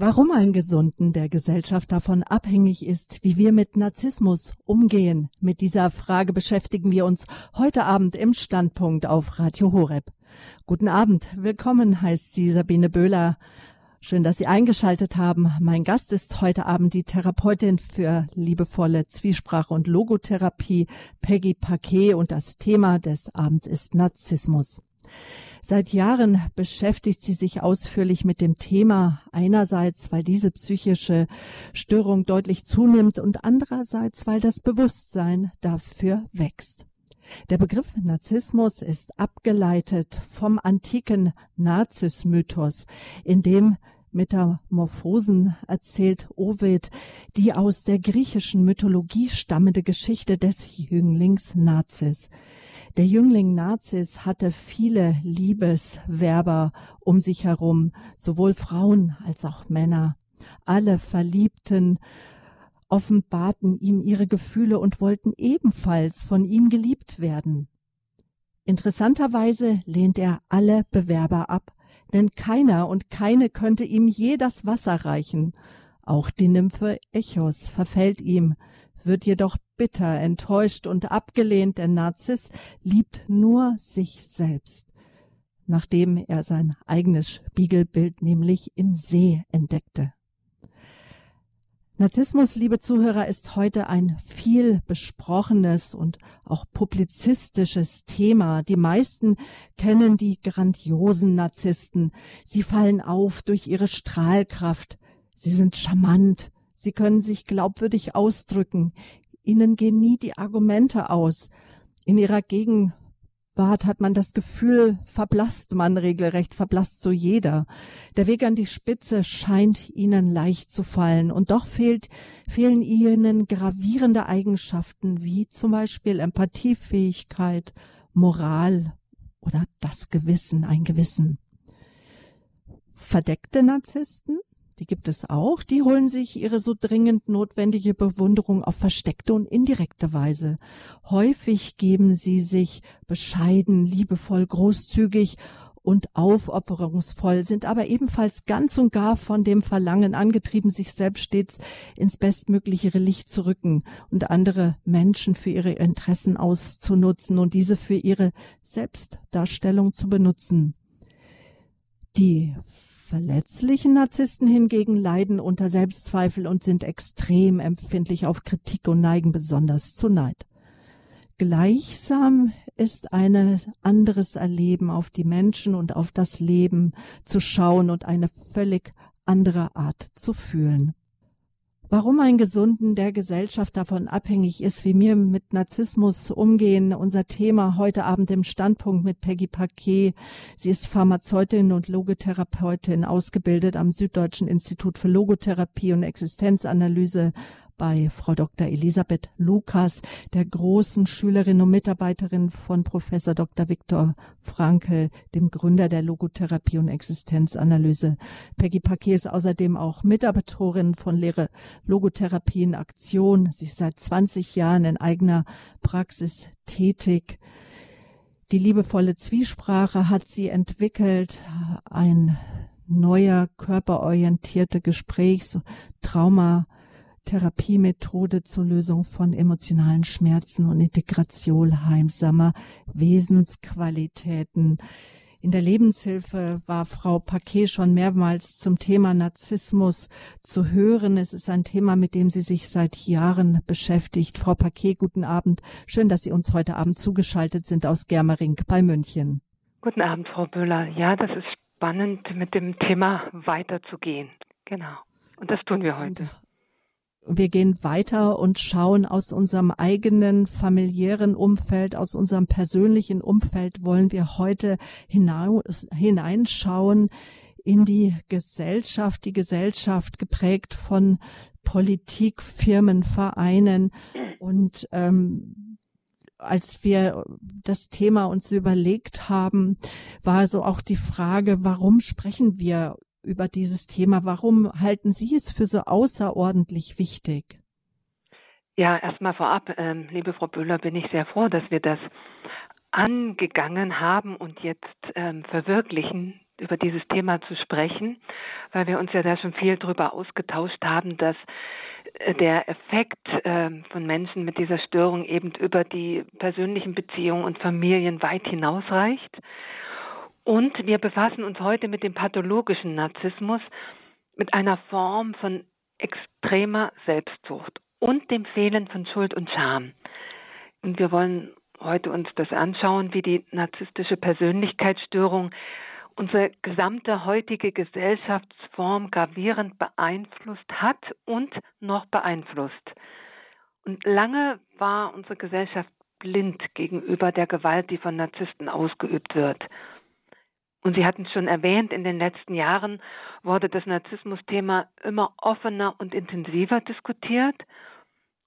Warum ein Gesunden der Gesellschaft davon abhängig ist, wie wir mit Narzissmus umgehen, mit dieser Frage beschäftigen wir uns heute Abend im Standpunkt auf Radio Horeb. Guten Abend, willkommen heißt sie Sabine Böhler. Schön, dass Sie eingeschaltet haben. Mein Gast ist heute Abend die Therapeutin für liebevolle Zwiesprache und Logotherapie, Peggy Paquet, und das Thema des Abends ist Narzissmus. Seit Jahren beschäftigt sie sich ausführlich mit dem Thema, einerseits, weil diese psychische Störung deutlich zunimmt und andererseits, weil das Bewusstsein dafür wächst. Der Begriff Narzissmus ist abgeleitet vom antiken Narzissmythos, in dem Metamorphosen erzählt Ovid die aus der griechischen Mythologie stammende Geschichte des Jünglings Nazis. Der Jüngling Nazis hatte viele Liebeswerber um sich herum, sowohl Frauen als auch Männer. Alle Verliebten offenbarten ihm ihre Gefühle und wollten ebenfalls von ihm geliebt werden. Interessanterweise lehnt er alle Bewerber ab, denn keiner und keine könnte ihm je das Wasser reichen. Auch die Nymphe Echos verfällt ihm, wird jedoch bitter, enttäuscht und abgelehnt, denn Narziss liebt nur sich selbst, nachdem er sein eigenes Spiegelbild nämlich im See entdeckte. Narzissmus, liebe Zuhörer, ist heute ein viel besprochenes und auch publizistisches Thema. Die meisten kennen die grandiosen Narzissten. Sie fallen auf durch ihre Strahlkraft. Sie sind charmant. Sie können sich glaubwürdig ausdrücken. Ihnen gehen nie die Argumente aus. In ihrer Gegenwart hat man das Gefühl, verblasst man regelrecht, verblasst so jeder. Der Weg an die Spitze scheint ihnen leicht zu fallen und doch fehlt, fehlen ihnen gravierende Eigenschaften wie zum Beispiel Empathiefähigkeit, Moral oder das Gewissen, ein Gewissen. Verdeckte Narzissten die gibt es auch, die holen sich ihre so dringend notwendige Bewunderung auf versteckte und indirekte Weise. Häufig geben sie sich bescheiden, liebevoll, großzügig und aufopferungsvoll, sind aber ebenfalls ganz und gar von dem Verlangen angetrieben, sich selbst stets ins bestmögliche Licht zu rücken und andere Menschen für ihre Interessen auszunutzen und diese für ihre Selbstdarstellung zu benutzen. Die Verletzlichen Narzissten hingegen leiden unter Selbstzweifel und sind extrem empfindlich auf Kritik und neigen besonders zu Neid. Gleichsam ist ein anderes Erleben auf die Menschen und auf das Leben zu schauen und eine völlig andere Art zu fühlen. Warum ein Gesunden der Gesellschaft davon abhängig ist, wie wir mit Narzissmus umgehen, unser Thema heute Abend im Standpunkt mit Peggy Paquet. Sie ist Pharmazeutin und Logotherapeutin, ausgebildet am Süddeutschen Institut für Logotherapie und Existenzanalyse bei Frau Dr. Elisabeth Lukas, der großen Schülerin und Mitarbeiterin von Professor Dr. Viktor Frankl, dem Gründer der Logotherapie und Existenzanalyse. Peggy Paquet ist außerdem auch Mitarbeiterin von Lehre Logotherapie in Aktion. Sie ist seit 20 Jahren in eigener Praxis tätig. Die liebevolle Zwiesprache hat sie entwickelt, ein neuer körperorientierte Gesprächs-, Trauma- Therapiemethode zur Lösung von emotionalen Schmerzen und Integration heimsamer Wesensqualitäten. In der Lebenshilfe war Frau Paquet schon mehrmals zum Thema Narzissmus zu hören. Es ist ein Thema, mit dem sie sich seit Jahren beschäftigt. Frau Paquet, guten Abend. Schön, dass Sie uns heute Abend zugeschaltet sind aus Germering bei München. Guten Abend, Frau Böhler. Ja, das ist spannend, mit dem Thema weiterzugehen. Genau. Und das tun wir heute wir gehen weiter und schauen aus unserem eigenen familiären Umfeld, aus unserem persönlichen Umfeld, wollen wir heute hineinschauen in die Gesellschaft, die Gesellschaft geprägt von Politik, Firmen, Vereinen. Und ähm, als wir das Thema uns überlegt haben, war so auch die Frage, warum sprechen wir über dieses Thema. Warum halten Sie es für so außerordentlich wichtig? Ja, erstmal vorab, ähm, liebe Frau Böhler, bin ich sehr froh, dass wir das angegangen haben und jetzt ähm, verwirklichen über dieses Thema zu sprechen, weil wir uns ja da schon viel darüber ausgetauscht haben, dass äh, der Effekt äh, von Menschen mit dieser Störung eben über die persönlichen Beziehungen und Familien weit hinausreicht. Und wir befassen uns heute mit dem pathologischen Narzissmus, mit einer Form von extremer Selbstsucht und dem Fehlen von Schuld und Scham. Und wir wollen heute uns das anschauen, wie die narzisstische Persönlichkeitsstörung unsere gesamte heutige Gesellschaftsform gravierend beeinflusst hat und noch beeinflusst. Und lange war unsere Gesellschaft blind gegenüber der Gewalt, die von Narzissten ausgeübt wird. Und Sie hatten es schon erwähnt, in den letzten Jahren wurde das Narzissmus-Thema immer offener und intensiver diskutiert.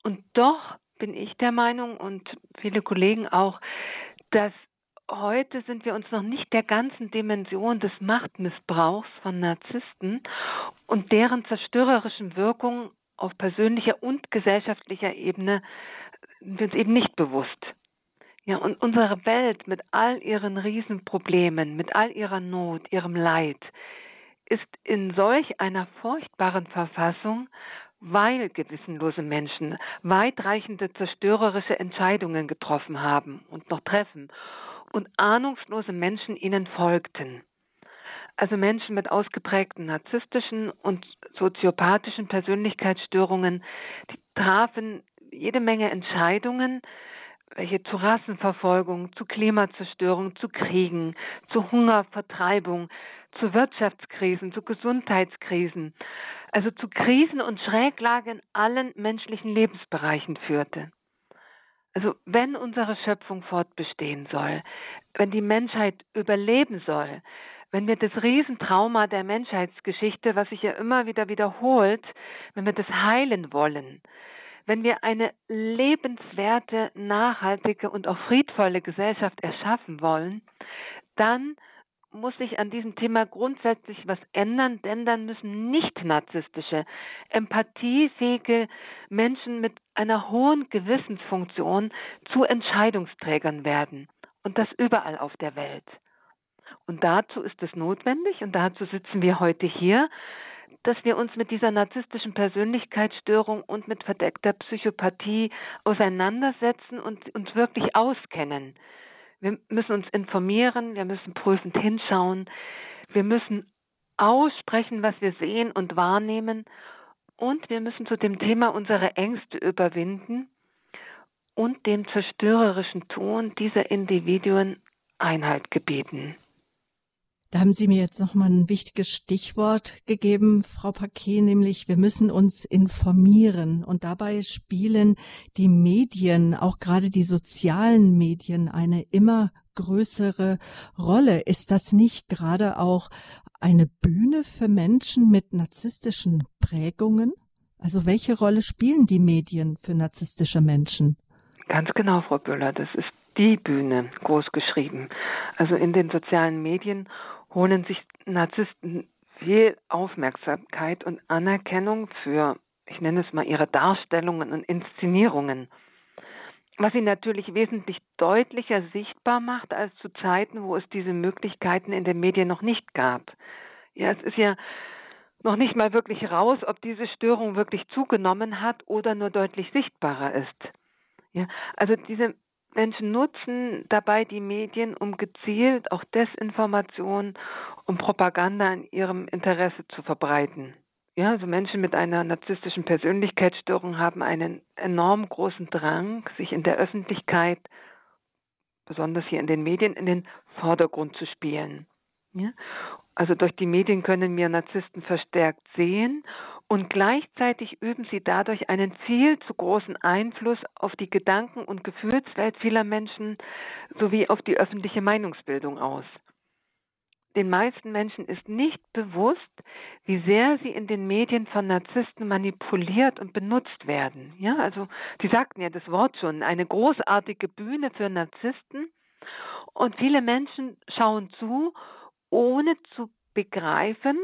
Und doch bin ich der Meinung und viele Kollegen auch, dass heute sind wir uns noch nicht der ganzen Dimension des Machtmissbrauchs von Narzissten und deren zerstörerischen Wirkung auf persönlicher und gesellschaftlicher Ebene sind uns eben nicht bewusst. Ja, und unsere Welt mit all ihren Riesenproblemen, mit all ihrer Not, ihrem Leid, ist in solch einer furchtbaren Verfassung, weil gewissenlose Menschen weitreichende zerstörerische Entscheidungen getroffen haben und noch treffen und ahnungslose Menschen ihnen folgten. Also Menschen mit ausgeprägten narzisstischen und soziopathischen Persönlichkeitsstörungen, die trafen jede Menge Entscheidungen, welche zu Rassenverfolgung, zu Klimazerstörung, zu Kriegen, zu Hunger, Vertreibung, zu Wirtschaftskrisen, zu Gesundheitskrisen, also zu Krisen und Schräglagen in allen menschlichen Lebensbereichen führte. Also wenn unsere Schöpfung fortbestehen soll, wenn die Menschheit überleben soll, wenn wir das Riesentrauma der Menschheitsgeschichte, was sich ja immer wieder wiederholt, wenn wir das heilen wollen, wenn wir eine lebenswerte, nachhaltige und auch friedvolle Gesellschaft erschaffen wollen, dann muss sich an diesem Thema grundsätzlich was ändern, denn dann müssen nicht narzisstische, empathiefähige Menschen mit einer hohen Gewissensfunktion zu Entscheidungsträgern werden. Und das überall auf der Welt. Und dazu ist es notwendig, und dazu sitzen wir heute hier, dass wir uns mit dieser narzisstischen Persönlichkeitsstörung und mit verdeckter Psychopathie auseinandersetzen und uns wirklich auskennen. Wir müssen uns informieren, wir müssen prüfend hinschauen, wir müssen aussprechen, was wir sehen und wahrnehmen und wir müssen zu dem Thema unsere Ängste überwinden und dem zerstörerischen Ton dieser Individuen Einhalt gebieten. Da haben Sie mir jetzt nochmal ein wichtiges Stichwort gegeben, Frau Paquet, nämlich wir müssen uns informieren. Und dabei spielen die Medien, auch gerade die sozialen Medien, eine immer größere Rolle. Ist das nicht gerade auch eine Bühne für Menschen mit narzisstischen Prägungen? Also welche Rolle spielen die Medien für narzisstische Menschen? Ganz genau, Frau Böller, das ist die Bühne groß geschrieben. Also in den sozialen Medien holen sich Narzissten viel Aufmerksamkeit und Anerkennung für, ich nenne es mal, ihre Darstellungen und Inszenierungen. Was sie natürlich wesentlich deutlicher sichtbar macht als zu Zeiten, wo es diese Möglichkeiten in den Medien noch nicht gab. Ja, es ist ja noch nicht mal wirklich raus, ob diese Störung wirklich zugenommen hat oder nur deutlich sichtbarer ist. Ja, also diese Menschen nutzen dabei die Medien, um gezielt auch Desinformation und Propaganda in ihrem Interesse zu verbreiten. Ja, also Menschen mit einer narzisstischen Persönlichkeitsstörung haben einen enorm großen Drang, sich in der Öffentlichkeit, besonders hier in den Medien, in den Vordergrund zu spielen. Ja? Also durch die Medien können wir Narzissten verstärkt sehen und gleichzeitig üben sie dadurch einen viel zu großen Einfluss auf die Gedanken- und Gefühlswelt vieler Menschen sowie auf die öffentliche Meinungsbildung aus. Den meisten Menschen ist nicht bewusst, wie sehr sie in den Medien von Narzissten manipuliert und benutzt werden. Ja, also Sie sagten ja das Wort schon, eine großartige Bühne für Narzissten. Und viele Menschen schauen zu, ohne zu begreifen,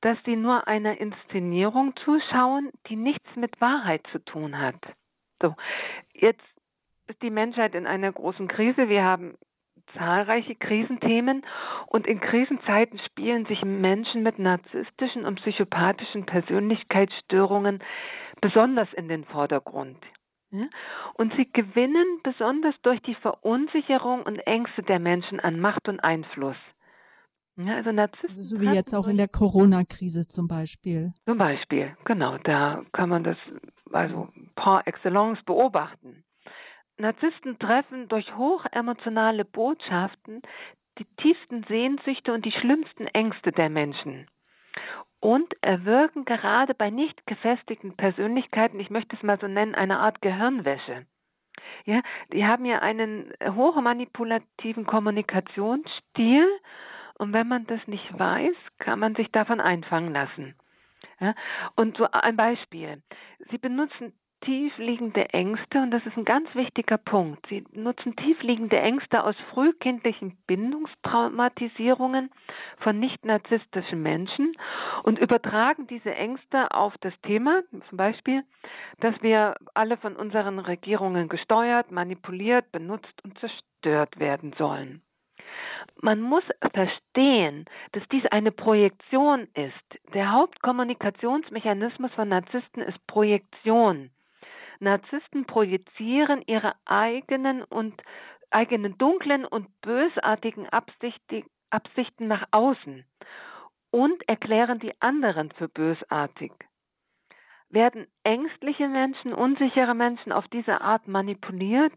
dass sie nur einer Inszenierung zuschauen, die nichts mit Wahrheit zu tun hat. So, jetzt ist die Menschheit in einer großen Krise. Wir haben zahlreiche Krisenthemen und in Krisenzeiten spielen sich Menschen mit narzisstischen und psychopathischen Persönlichkeitsstörungen besonders in den Vordergrund. Und sie gewinnen besonders durch die Verunsicherung und Ängste der Menschen an Macht und Einfluss. Ja, also Narzissten. Also so wie jetzt auch in der Corona-Krise zum Beispiel. Zum Beispiel, genau. Da kann man das also par excellence beobachten. Narzissten treffen durch hochemotionale Botschaften die tiefsten Sehnsüchte und die schlimmsten Ängste der Menschen und erwirken gerade bei nicht gefestigten Persönlichkeiten, ich möchte es mal so nennen, eine Art Gehirnwäsche. Ja, die haben ja einen hochmanipulativen Kommunikationsstil und wenn man das nicht weiß, kann man sich davon einfangen lassen. Ja, und so ein Beispiel. Sie benutzen tiefliegende Ängste, und das ist ein ganz wichtiger Punkt. Sie nutzen tiefliegende Ängste aus frühkindlichen Bindungstraumatisierungen von nicht narzisstischen Menschen und übertragen diese Ängste auf das Thema, zum Beispiel, dass wir alle von unseren Regierungen gesteuert, manipuliert, benutzt und zerstört werden sollen. Man muss verstehen, dass dies eine Projektion ist. Der Hauptkommunikationsmechanismus von Narzissten ist Projektion. Narzissten projizieren ihre eigenen und eigenen dunklen und bösartigen Absichten nach außen und erklären die anderen für bösartig. Werden ängstliche Menschen, unsichere Menschen auf diese Art manipuliert,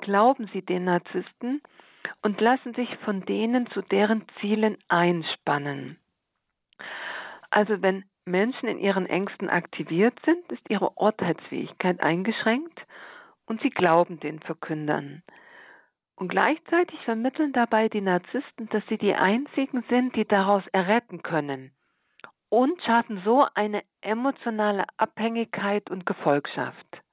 glauben sie den Narzissten und lassen sich von denen zu deren Zielen einspannen. Also wenn Menschen in ihren Ängsten aktiviert sind, ist ihre Urteilsfähigkeit eingeschränkt und sie glauben den Verkündern. Und gleichzeitig vermitteln dabei die Narzissten, dass sie die einzigen sind, die daraus erretten können und schaffen so eine emotionale Abhängigkeit und Gefolgschaft.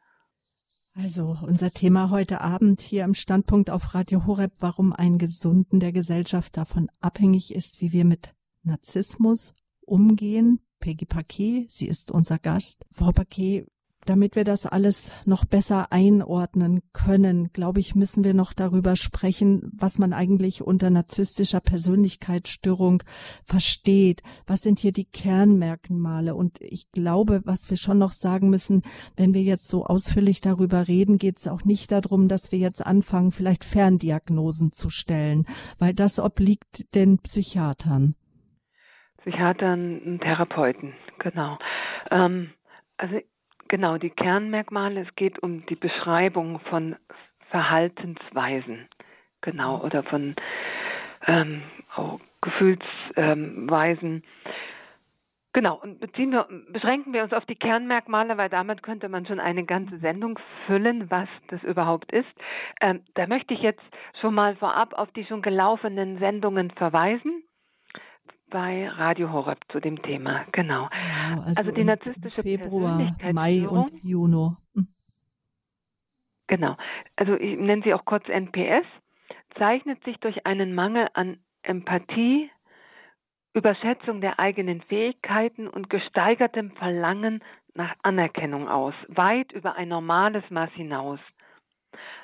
Also unser Thema heute Abend hier im Standpunkt auf Radio Horeb, warum ein Gesunden der Gesellschaft davon abhängig ist, wie wir mit Narzissmus umgehen, Peggy Paquet, sie ist unser Gast. Frau Paquet, damit wir das alles noch besser einordnen können, glaube ich, müssen wir noch darüber sprechen, was man eigentlich unter narzisstischer Persönlichkeitsstörung versteht. Was sind hier die Kernmerkmale? Und ich glaube, was wir schon noch sagen müssen, wenn wir jetzt so ausführlich darüber reden, geht es auch nicht darum, dass wir jetzt anfangen, vielleicht Ferndiagnosen zu stellen, weil das obliegt den Psychiatern. Psychiatern, Therapeuten, genau. Ähm, also genau, die Kernmerkmale, es geht um die Beschreibung von Verhaltensweisen, genau, oder von ähm, auch Gefühlsweisen. Genau, und beziehen wir, beschränken wir uns auf die Kernmerkmale, weil damit könnte man schon eine ganze Sendung füllen, was das überhaupt ist. Ähm, da möchte ich jetzt schon mal vorab auf die schon gelaufenen Sendungen verweisen bei Radio Horeb zu dem Thema, genau. genau also, also, die narzisstische Februar, Mai und Juni. Hm. Genau. Also ich nenne sie auch kurz NPS, zeichnet sich durch einen Mangel an Empathie, Überschätzung der eigenen Fähigkeiten und gesteigertem Verlangen nach Anerkennung aus, weit über ein normales Maß hinaus.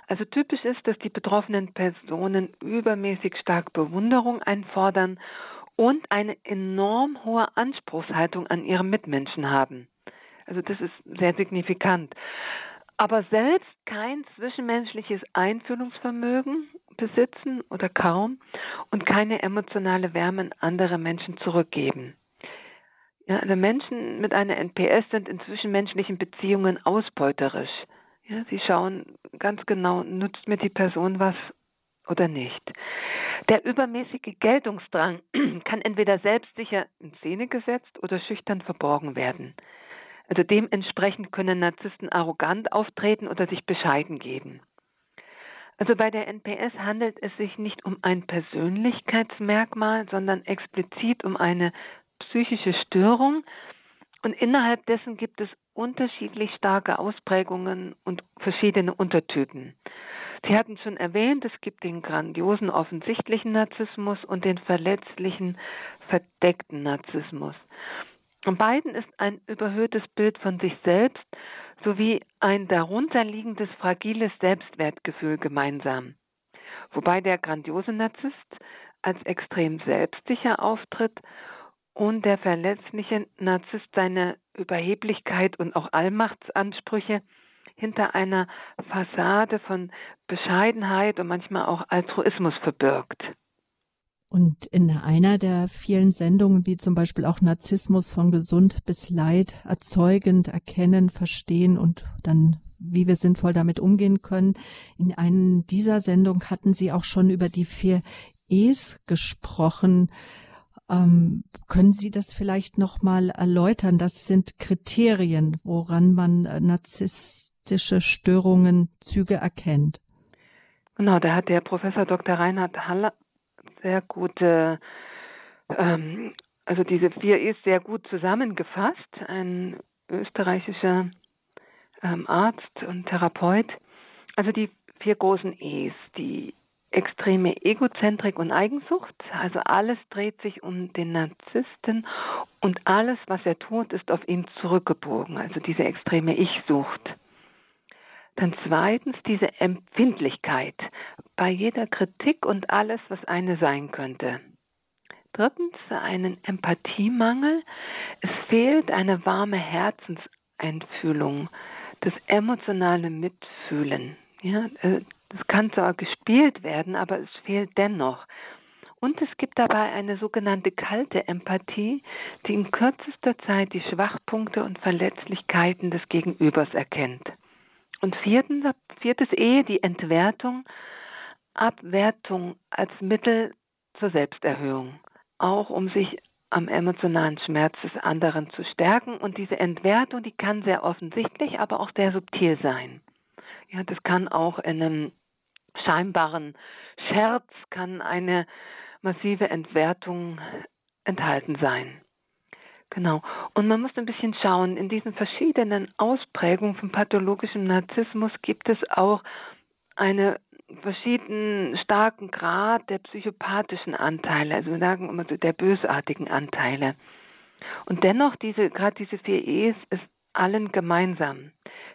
Also typisch ist, dass die betroffenen Personen übermäßig stark Bewunderung einfordern und eine enorm hohe Anspruchshaltung an ihre Mitmenschen haben. Also das ist sehr signifikant. Aber selbst kein zwischenmenschliches Einfühlungsvermögen besitzen oder kaum und keine emotionale Wärme an andere Menschen zurückgeben. Ja, also Menschen mit einer NPS sind in zwischenmenschlichen Beziehungen ausbeuterisch. Ja, sie schauen ganz genau, nutzt mir die Person was oder nicht. Der übermäßige Geltungsdrang kann entweder selbstsicher in Szene gesetzt oder schüchtern verborgen werden. Also dementsprechend können Narzissten arrogant auftreten oder sich bescheiden geben. Also bei der NPS handelt es sich nicht um ein Persönlichkeitsmerkmal, sondern explizit um eine psychische Störung. Und innerhalb dessen gibt es unterschiedlich starke Ausprägungen und verschiedene Untertypen. Sie hatten schon erwähnt, es gibt den grandiosen offensichtlichen Narzissmus und den verletzlichen verdeckten Narzissmus. Und beiden ist ein überhöhtes Bild von sich selbst sowie ein darunterliegendes fragiles Selbstwertgefühl gemeinsam. Wobei der grandiose Narzisst als extrem selbstsicher auftritt und der verletzliche Narzisst seine Überheblichkeit und auch Allmachtsansprüche hinter einer Fassade von Bescheidenheit und manchmal auch Altruismus verbirgt. Und in einer der vielen Sendungen, wie zum Beispiel auch Narzissmus von gesund bis leid, erzeugend, erkennen, verstehen und dann, wie wir sinnvoll damit umgehen können, in einer dieser Sendungen hatten Sie auch schon über die vier E's gesprochen. Ähm, können Sie das vielleicht nochmal erläutern? Das sind Kriterien, woran man narzisstische Störungen, Züge erkennt. Genau, da hat der Professor Dr. Reinhard Haller sehr gute, ähm, also diese vier ist sehr gut zusammengefasst. Ein österreichischer ähm, Arzt und Therapeut. Also die vier großen E's, die extreme Egozentrik und Eigensucht. Also alles dreht sich um den Narzissten und alles, was er tut, ist auf ihn zurückgebogen. Also diese extreme Ich-Sucht. Dann zweitens diese Empfindlichkeit bei jeder Kritik und alles, was eine sein könnte. Drittens einen Empathiemangel. Es fehlt eine warme Herzenseinfühlung, das emotionale Mitfühlen. Ja, äh, das kann zwar gespielt werden, aber es fehlt dennoch. Und es gibt dabei eine sogenannte kalte Empathie, die in kürzester Zeit die Schwachpunkte und Verletzlichkeiten des Gegenübers erkennt. Und viertens, viertes E, die Entwertung, Abwertung als Mittel zur Selbsterhöhung, auch um sich am emotionalen Schmerz des anderen zu stärken. Und diese Entwertung, die kann sehr offensichtlich, aber auch sehr subtil sein. Ja, das kann auch in einem scheinbaren Scherz, kann eine massive Entwertung enthalten sein. Genau. Und man muss ein bisschen schauen, in diesen verschiedenen Ausprägungen von pathologischem Narzissmus gibt es auch einen verschiedenen starken Grad der psychopathischen Anteile, also wir sagen immer so der bösartigen Anteile. Und dennoch diese, gerade diese vier E's ist allen gemeinsam.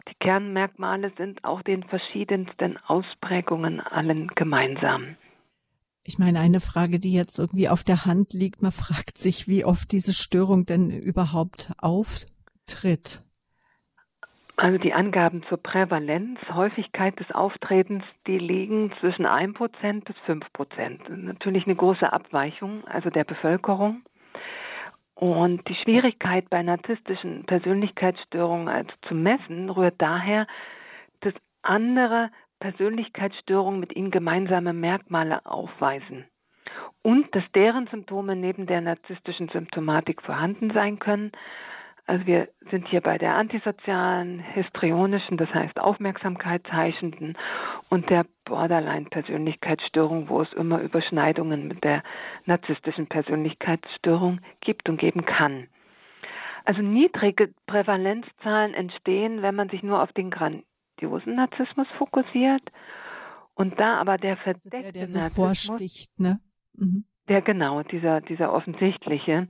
Die Kernmerkmale sind auch den verschiedensten Ausprägungen allen gemeinsam. Ich meine, eine Frage, die jetzt irgendwie auf der Hand liegt, man fragt sich, wie oft diese Störung denn überhaupt auftritt. Also die Angaben zur Prävalenz, Häufigkeit des Auftretens, die liegen zwischen 1% bis 5%. Natürlich eine große Abweichung, also der Bevölkerung. Und die Schwierigkeit bei narzisstischen Persönlichkeitsstörungen also zu messen, rührt daher, dass andere Persönlichkeitsstörungen mit ihnen gemeinsame Merkmale aufweisen und dass deren Symptome neben der narzisstischen Symptomatik vorhanden sein können. Also wir sind hier bei der antisozialen, histrionischen, das heißt aufmerksamkeitsheischenden und der Borderline-Persönlichkeitsstörung, wo es immer Überschneidungen mit der narzisstischen Persönlichkeitsstörung gibt und geben kann. Also niedrige Prävalenzzahlen entstehen, wenn man sich nur auf den grandiosen Narzissmus fokussiert. Und da aber der verdeckte also der, der so Narzissmus, vorsticht, ne? Mhm. Der genau, dieser, dieser offensichtliche.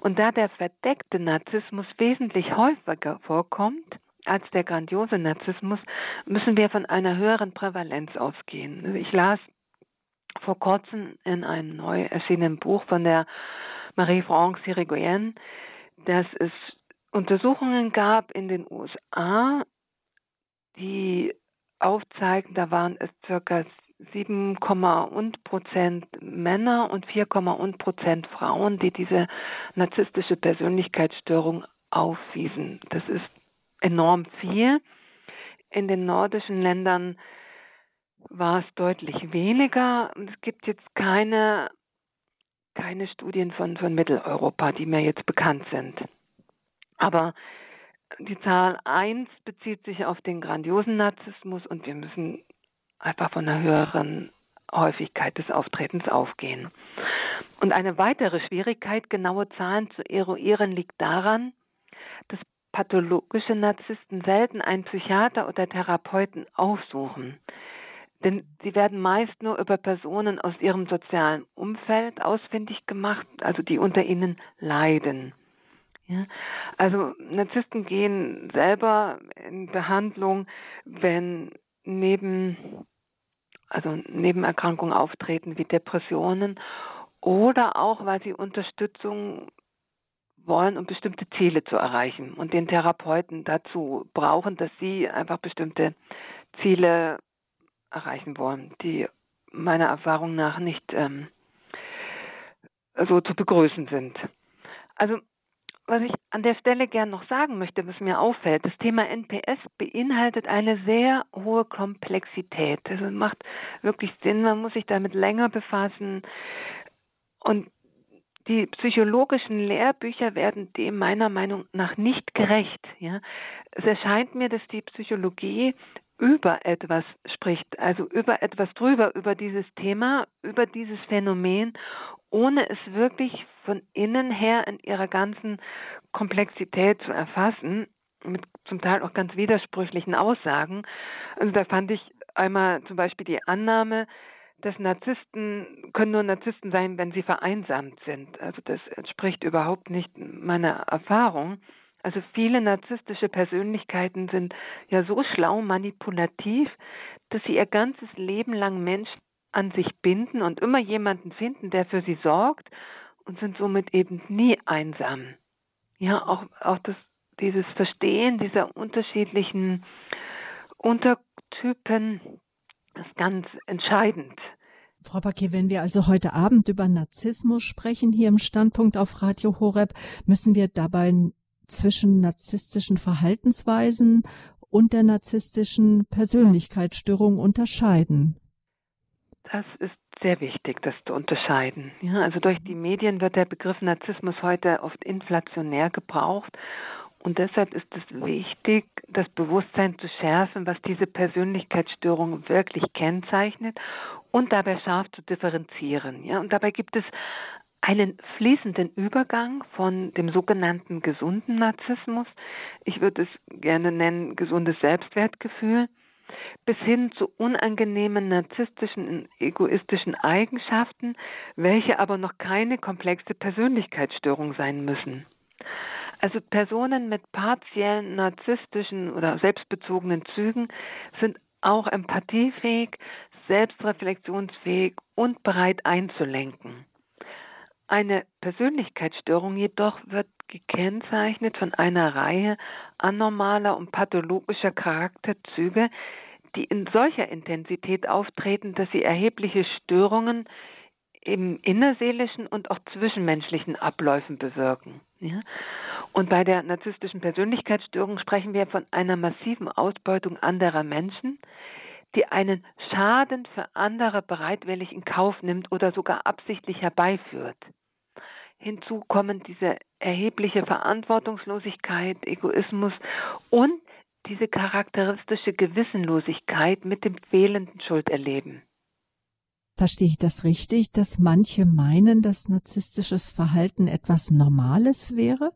Und da der verdeckte Narzissmus wesentlich häufiger vorkommt als der grandiose Narzissmus, müssen wir von einer höheren Prävalenz ausgehen. Ich las vor kurzem in einem neu erschienenen Buch von der Marie-France Sirigoyen, dass es Untersuchungen gab in den USA, die aufzeigen, da waren es circa 7, und Prozent Männer und 4, und Prozent Frauen, die diese narzisstische Persönlichkeitsstörung aufwiesen. Das ist enorm viel. In den nordischen Ländern war es deutlich weniger. Es gibt jetzt keine, keine Studien von, von Mitteleuropa, die mir jetzt bekannt sind. Aber die Zahl 1 bezieht sich auf den grandiosen Narzissmus und wir müssen einfach von einer höheren Häufigkeit des Auftretens aufgehen. Und eine weitere Schwierigkeit, genaue Zahlen zu eruieren, liegt daran, dass pathologische Narzissten selten einen Psychiater oder Therapeuten aufsuchen. Denn sie werden meist nur über Personen aus ihrem sozialen Umfeld ausfindig gemacht, also die unter ihnen leiden. Ja, also Narzissten gehen selber in Behandlung, wenn neben also Nebenerkrankungen auftreten wie Depressionen oder auch, weil sie Unterstützung wollen, um bestimmte Ziele zu erreichen und den Therapeuten dazu brauchen, dass sie einfach bestimmte Ziele erreichen wollen, die meiner Erfahrung nach nicht ähm, so zu begrüßen sind. Also was ich an der Stelle gern noch sagen möchte, was mir auffällt, das Thema NPS beinhaltet eine sehr hohe Komplexität. Also es macht wirklich Sinn, man muss sich damit länger befassen. Und die psychologischen Lehrbücher werden dem meiner Meinung nach nicht gerecht. Ja. Es erscheint mir, dass die Psychologie über etwas spricht, also über etwas drüber, über dieses Thema, über dieses Phänomen, ohne es wirklich von innen her in ihrer ganzen Komplexität zu erfassen, mit zum Teil auch ganz widersprüchlichen Aussagen. Also da fand ich einmal zum Beispiel die Annahme, dass Narzissten können nur Narzissten sein, wenn sie vereinsamt sind. Also das entspricht überhaupt nicht meiner Erfahrung. Also viele narzisstische Persönlichkeiten sind ja so schlau manipulativ, dass sie ihr ganzes Leben lang Menschen an sich binden und immer jemanden finden, der für sie sorgt und sind somit eben nie einsam. Ja, auch, auch das, dieses Verstehen dieser unterschiedlichen Untertypen ist ganz entscheidend. Frau Bakke, wenn wir also heute Abend über Narzissmus sprechen, hier im Standpunkt auf Radio Horeb, müssen wir dabei zwischen narzisstischen Verhaltensweisen und der narzisstischen Persönlichkeitsstörung unterscheiden. Das ist sehr wichtig, das zu unterscheiden. Ja, also durch die Medien wird der Begriff Narzissmus heute oft inflationär gebraucht und deshalb ist es wichtig, das Bewusstsein zu schärfen, was diese Persönlichkeitsstörung wirklich kennzeichnet und dabei scharf zu differenzieren. Ja, und dabei gibt es einen fließenden Übergang von dem sogenannten gesunden Narzissmus, ich würde es gerne nennen gesundes Selbstwertgefühl, bis hin zu unangenehmen narzisstischen und egoistischen Eigenschaften, welche aber noch keine komplexe Persönlichkeitsstörung sein müssen. Also Personen mit partiellen narzisstischen oder selbstbezogenen Zügen sind auch empathiefähig, selbstreflexionsfähig und bereit einzulenken. Eine Persönlichkeitsstörung jedoch wird gekennzeichnet von einer Reihe anormaler und pathologischer Charakterzüge, die in solcher Intensität auftreten, dass sie erhebliche Störungen im innerseelischen und auch zwischenmenschlichen Abläufen bewirken. Ja? Und bei der narzisstischen Persönlichkeitsstörung sprechen wir von einer massiven Ausbeutung anderer Menschen, die einen Schaden für andere bereitwillig in Kauf nimmt oder sogar absichtlich herbeiführt. Hinzu kommen diese erhebliche Verantwortungslosigkeit, Egoismus und diese charakteristische Gewissenlosigkeit mit dem fehlenden Schulderleben. Verstehe ich das richtig, dass manche meinen, dass narzisstisches Verhalten etwas Normales wäre?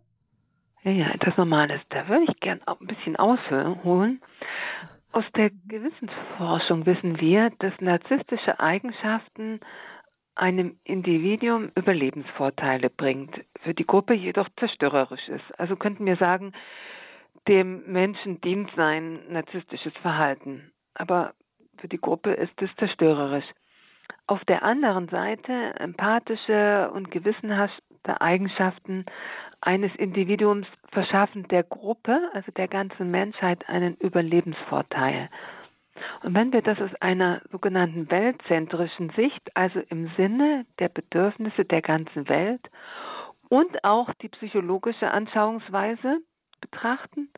Ja, ja, etwas Normales. Da würde ich gern ein bisschen ausholen. Aus der Gewissensforschung wissen wir, dass narzisstische Eigenschaften einem Individuum Überlebensvorteile bringt, für die Gruppe jedoch zerstörerisch ist. Also könnten wir sagen, dem Menschen dient sein narzisstisches Verhalten, aber für die Gruppe ist es zerstörerisch. Auf der anderen Seite empathische und gewissenhafte Eigenschaften eines Individuums verschaffen der Gruppe, also der ganzen Menschheit, einen Überlebensvorteil. Und wenn wir das aus einer sogenannten weltzentrischen Sicht, also im Sinne der Bedürfnisse der ganzen Welt und auch die psychologische Anschauungsweise betrachten,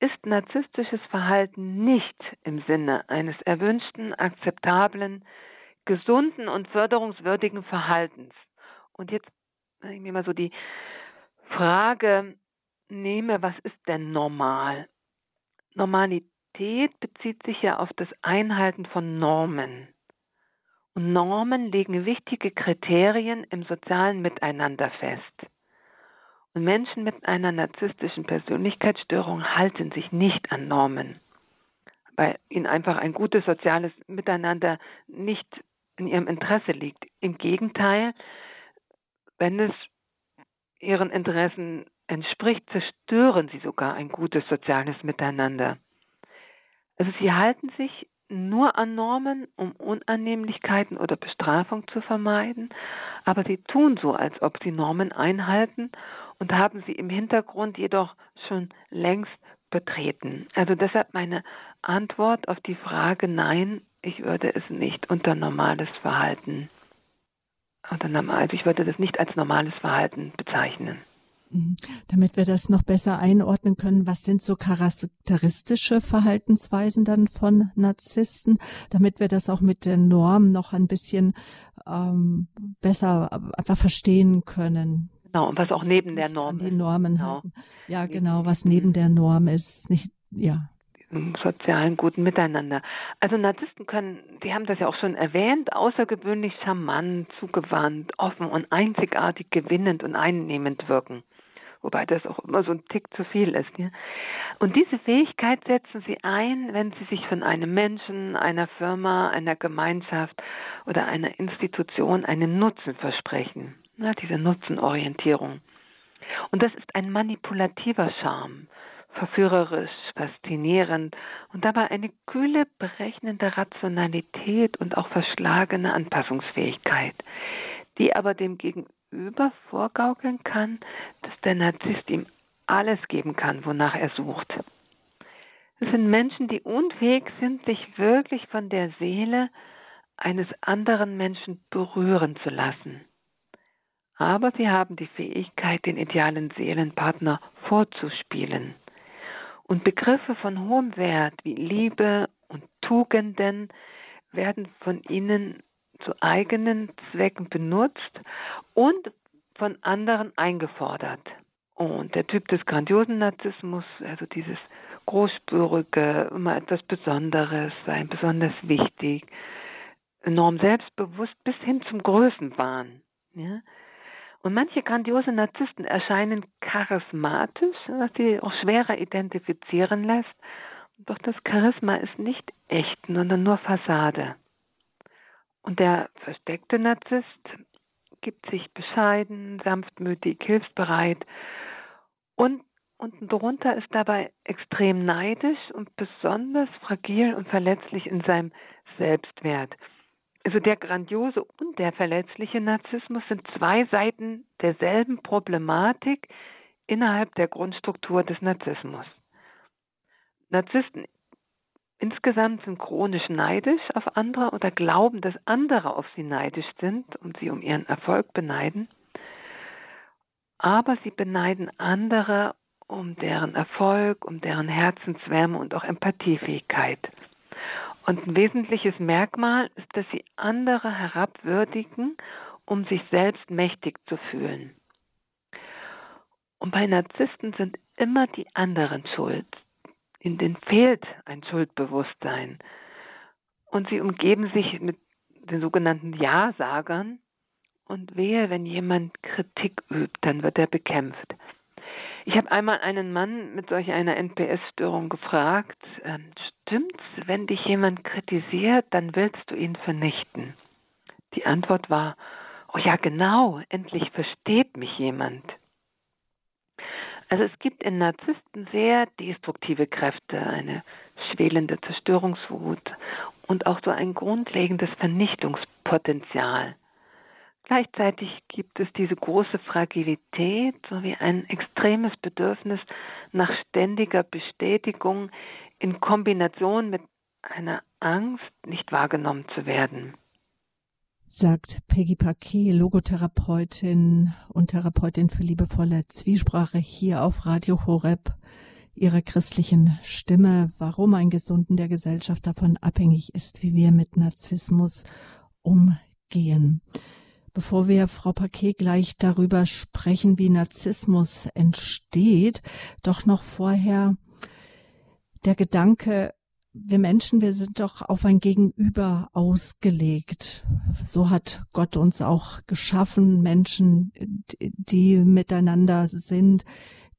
ist narzisstisches Verhalten nicht im Sinne eines erwünschten, akzeptablen, gesunden und förderungswürdigen Verhaltens. Und jetzt, wenn ich mir mal so die Frage nehme, was ist denn normal? Normalität bezieht sich ja auf das Einhalten von Normen. Und Normen legen wichtige Kriterien im sozialen Miteinander fest. Und Menschen mit einer narzisstischen Persönlichkeitsstörung halten sich nicht an Normen, weil ihnen einfach ein gutes soziales Miteinander nicht in ihrem Interesse liegt. Im Gegenteil, wenn es ihren Interessen entspricht, zerstören sie sogar ein gutes soziales Miteinander. Also sie halten sich nur an Normen, um Unannehmlichkeiten oder Bestrafung zu vermeiden, aber sie tun so, als ob sie Normen einhalten und haben sie im Hintergrund jedoch schon längst betreten. Also deshalb meine Antwort auf die Frage, nein, ich würde es nicht unter normales Verhalten, unter normal, also ich würde das nicht als normales Verhalten bezeichnen. Mhm. Damit wir das noch besser einordnen können, was sind so charakteristische Verhaltensweisen dann von Narzissten, damit wir das auch mit den Normen noch ein bisschen ähm, besser einfach verstehen können. Genau, und was auch neben der Norm ist. Die Normen genau. Halten. Ja, genau, was neben der Norm ist, nicht, ja. Sozialen guten Miteinander. Also Narzissten können, Sie haben das ja auch schon erwähnt, außergewöhnlich charmant, zugewandt, offen und einzigartig gewinnend und einnehmend wirken wobei das auch immer so ein Tick zu viel ist. Ja? Und diese Fähigkeit setzen sie ein, wenn sie sich von einem Menschen, einer Firma, einer Gemeinschaft oder einer Institution einen Nutzen versprechen. Ja, diese Nutzenorientierung. Und das ist ein manipulativer Charme, verführerisch, faszinierend und dabei eine kühle, berechnende Rationalität und auch verschlagene Anpassungsfähigkeit, die aber dem Gegenüber vorgaukeln kann, dass der Narzisst ihm alles geben kann, wonach er sucht. Es sind Menschen, die unfähig sind, sich wirklich von der Seele eines anderen Menschen berühren zu lassen. Aber sie haben die Fähigkeit, den idealen Seelenpartner vorzuspielen. Und Begriffe von hohem Wert wie Liebe und Tugenden werden von ihnen zu eigenen Zwecken benutzt und von anderen eingefordert. Und der Typ des grandiosen Narzissmus, also dieses großspürige, immer etwas Besonderes, sein besonders wichtig, enorm selbstbewusst bis hin zum Größenwahn. Ja? Und manche grandiose Narzissten erscheinen charismatisch, was sie auch schwerer identifizieren lässt. Doch das Charisma ist nicht echt, sondern nur Fassade. Und der versteckte Narzisst gibt sich bescheiden, sanftmütig, hilfsbereit und unten drunter ist dabei extrem neidisch und besonders fragil und verletzlich in seinem Selbstwert. Also der grandiose und der verletzliche Narzissmus sind zwei Seiten derselben Problematik innerhalb der Grundstruktur des Narzissmus. Narzissten Insgesamt sind chronisch neidisch auf andere oder glauben, dass andere auf sie neidisch sind und sie um ihren Erfolg beneiden. Aber sie beneiden andere um deren Erfolg, um deren Herzenswärme und auch Empathiefähigkeit. Und ein wesentliches Merkmal ist, dass sie andere herabwürdigen, um sich selbst mächtig zu fühlen. Und bei Narzissten sind immer die anderen schuld in denen fehlt ein Schuldbewusstsein. Und sie umgeben sich mit den sogenannten Ja-Sagern. Und wehe, wenn jemand Kritik übt, dann wird er bekämpft. Ich habe einmal einen Mann mit solch einer NPS-Störung gefragt, äh, stimmt's, wenn dich jemand kritisiert, dann willst du ihn vernichten? Die Antwort war, oh ja genau, endlich versteht mich jemand. Also es gibt in Narzissten sehr destruktive Kräfte, eine schwelende Zerstörungswut und auch so ein grundlegendes Vernichtungspotenzial. Gleichzeitig gibt es diese große Fragilität sowie ein extremes Bedürfnis nach ständiger Bestätigung in Kombination mit einer Angst, nicht wahrgenommen zu werden sagt Peggy Paquet, Logotherapeutin und Therapeutin für liebevolle Zwiesprache hier auf Radio Horeb, ihrer christlichen Stimme, warum ein Gesunden der Gesellschaft davon abhängig ist, wie wir mit Narzissmus umgehen. Bevor wir, Frau Paquet, gleich darüber sprechen, wie Narzissmus entsteht, doch noch vorher der Gedanke, wir Menschen, wir sind doch auf ein Gegenüber ausgelegt. So hat Gott uns auch geschaffen, Menschen, die miteinander sind,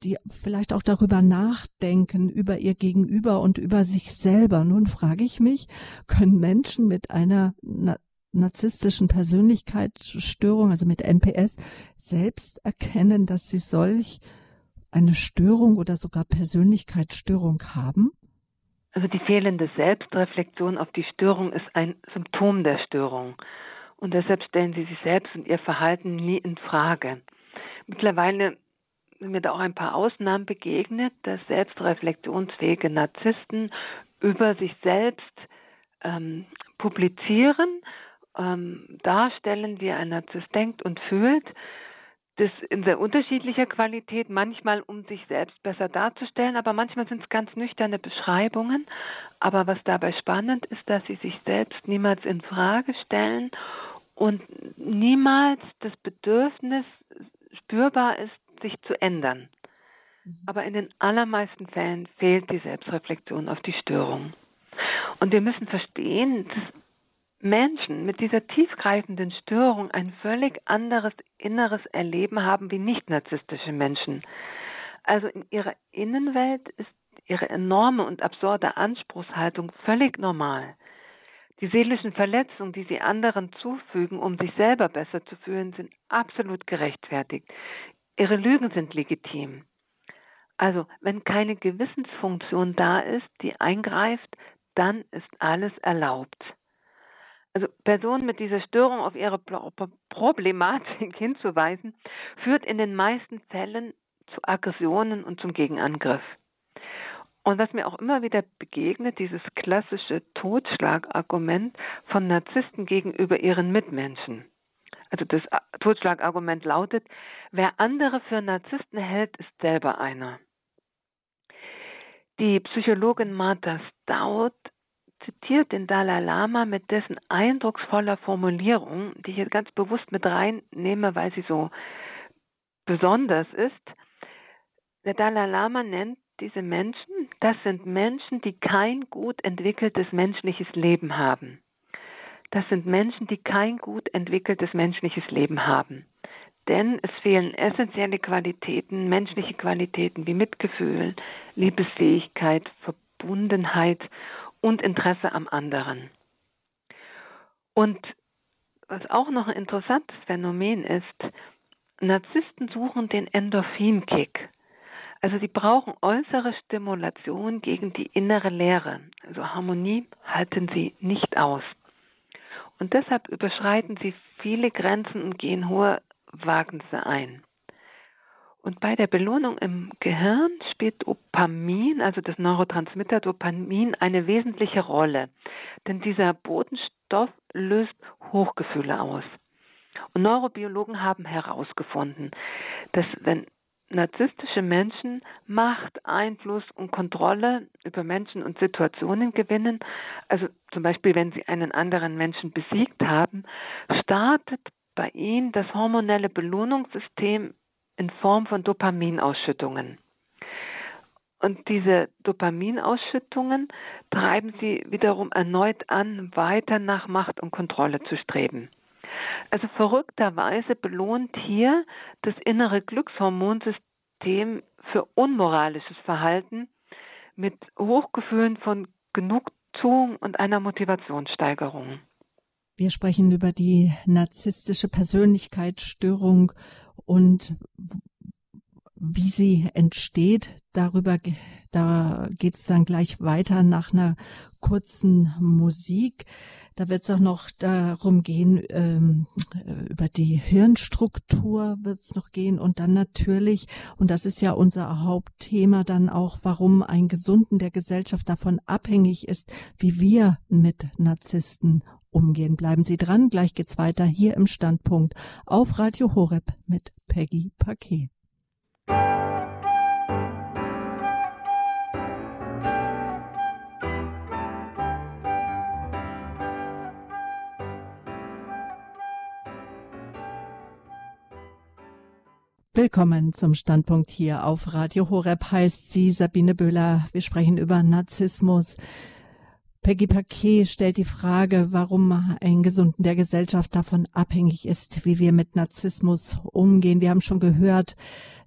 die vielleicht auch darüber nachdenken, über ihr Gegenüber und über sich selber. Nun frage ich mich, können Menschen mit einer narzisstischen Persönlichkeitsstörung, also mit NPS, selbst erkennen, dass sie solch eine Störung oder sogar Persönlichkeitsstörung haben? Also die fehlende Selbstreflexion auf die Störung ist ein Symptom der Störung. Und deshalb stellen sie sich selbst und ihr Verhalten nie in Frage. Mittlerweile sind mir da auch ein paar Ausnahmen begegnet, dass selbstreflexionsfähige Narzissten über sich selbst ähm, publizieren, ähm, darstellen, wie ein Narzisst denkt und fühlt. Das in sehr unterschiedlicher Qualität, manchmal um sich selbst besser darzustellen, aber manchmal sind es ganz nüchterne Beschreibungen. Aber was dabei spannend ist, dass sie sich selbst niemals in Frage stellen und niemals das Bedürfnis spürbar ist, sich zu ändern. Mhm. Aber in den allermeisten Fällen fehlt die Selbstreflexion auf die Störung. Und wir müssen verstehen, dass Menschen mit dieser tiefgreifenden Störung ein völlig anderes inneres Erleben haben wie nicht narzisstische Menschen. Also in ihrer Innenwelt ist ihre enorme und absurde Anspruchshaltung völlig normal. Die seelischen Verletzungen, die sie anderen zufügen, um sich selber besser zu fühlen, sind absolut gerechtfertigt. Ihre Lügen sind legitim. Also, wenn keine Gewissensfunktion da ist, die eingreift, dann ist alles erlaubt. Also Personen mit dieser Störung auf ihre Problematik hinzuweisen, führt in den meisten Fällen zu Aggressionen und zum Gegenangriff. Und was mir auch immer wieder begegnet, dieses klassische Totschlagargument von Narzissten gegenüber ihren Mitmenschen. Also das Totschlagargument lautet, wer andere für Narzissten hält, ist selber einer. Die Psychologin Martha Stout zitiert den Dalai Lama mit dessen eindrucksvoller Formulierung, die ich jetzt ganz bewusst mit reinnehme, weil sie so besonders ist. Der Dalai Lama nennt diese Menschen, das sind Menschen, die kein gut entwickeltes menschliches Leben haben. Das sind Menschen, die kein gut entwickeltes menschliches Leben haben. Denn es fehlen essentielle Qualitäten, menschliche Qualitäten wie Mitgefühl, Liebesfähigkeit, Verbundenheit und Interesse am anderen. Und was auch noch ein interessantes Phänomen ist, Narzissten suchen den Endorphinkick. Also sie brauchen äußere Stimulation gegen die innere Leere. Also Harmonie halten sie nicht aus. Und deshalb überschreiten sie viele Grenzen und gehen hohe Wagnisse ein. Und bei der Belohnung im Gehirn spielt Dopamin, also das Neurotransmitter Dopamin, eine wesentliche Rolle. Denn dieser Botenstoff löst Hochgefühle aus. Und Neurobiologen haben herausgefunden, dass wenn narzisstische Menschen Macht, Einfluss und Kontrolle über Menschen und Situationen gewinnen, also zum Beispiel wenn sie einen anderen Menschen besiegt haben, startet bei ihnen das hormonelle Belohnungssystem in Form von Dopaminausschüttungen. Und diese Dopaminausschüttungen treiben sie wiederum erneut an, weiter nach Macht und Kontrolle zu streben. Also verrückterweise belohnt hier das innere Glückshormonsystem für unmoralisches Verhalten mit Hochgefühlen von Genugtuung und einer Motivationssteigerung. Wir sprechen über die narzisstische Persönlichkeitsstörung und wie sie entsteht. Darüber, da geht's dann gleich weiter nach einer kurzen Musik. Da wird es auch noch darum gehen, ähm, über die Hirnstruktur wird es noch gehen und dann natürlich, und das ist ja unser Hauptthema, dann auch, warum ein Gesunden der Gesellschaft davon abhängig ist, wie wir mit Narzissten umgehen. Bleiben Sie dran, gleich geht's weiter hier im Standpunkt auf Radio Horeb mit Peggy Paquet. Willkommen zum Standpunkt hier auf Radio Horeb heißt sie Sabine Böhler. Wir sprechen über Narzissmus. Peggy Paquet stellt die Frage, warum ein Gesunden der Gesellschaft davon abhängig ist, wie wir mit Narzissmus umgehen. Wir haben schon gehört,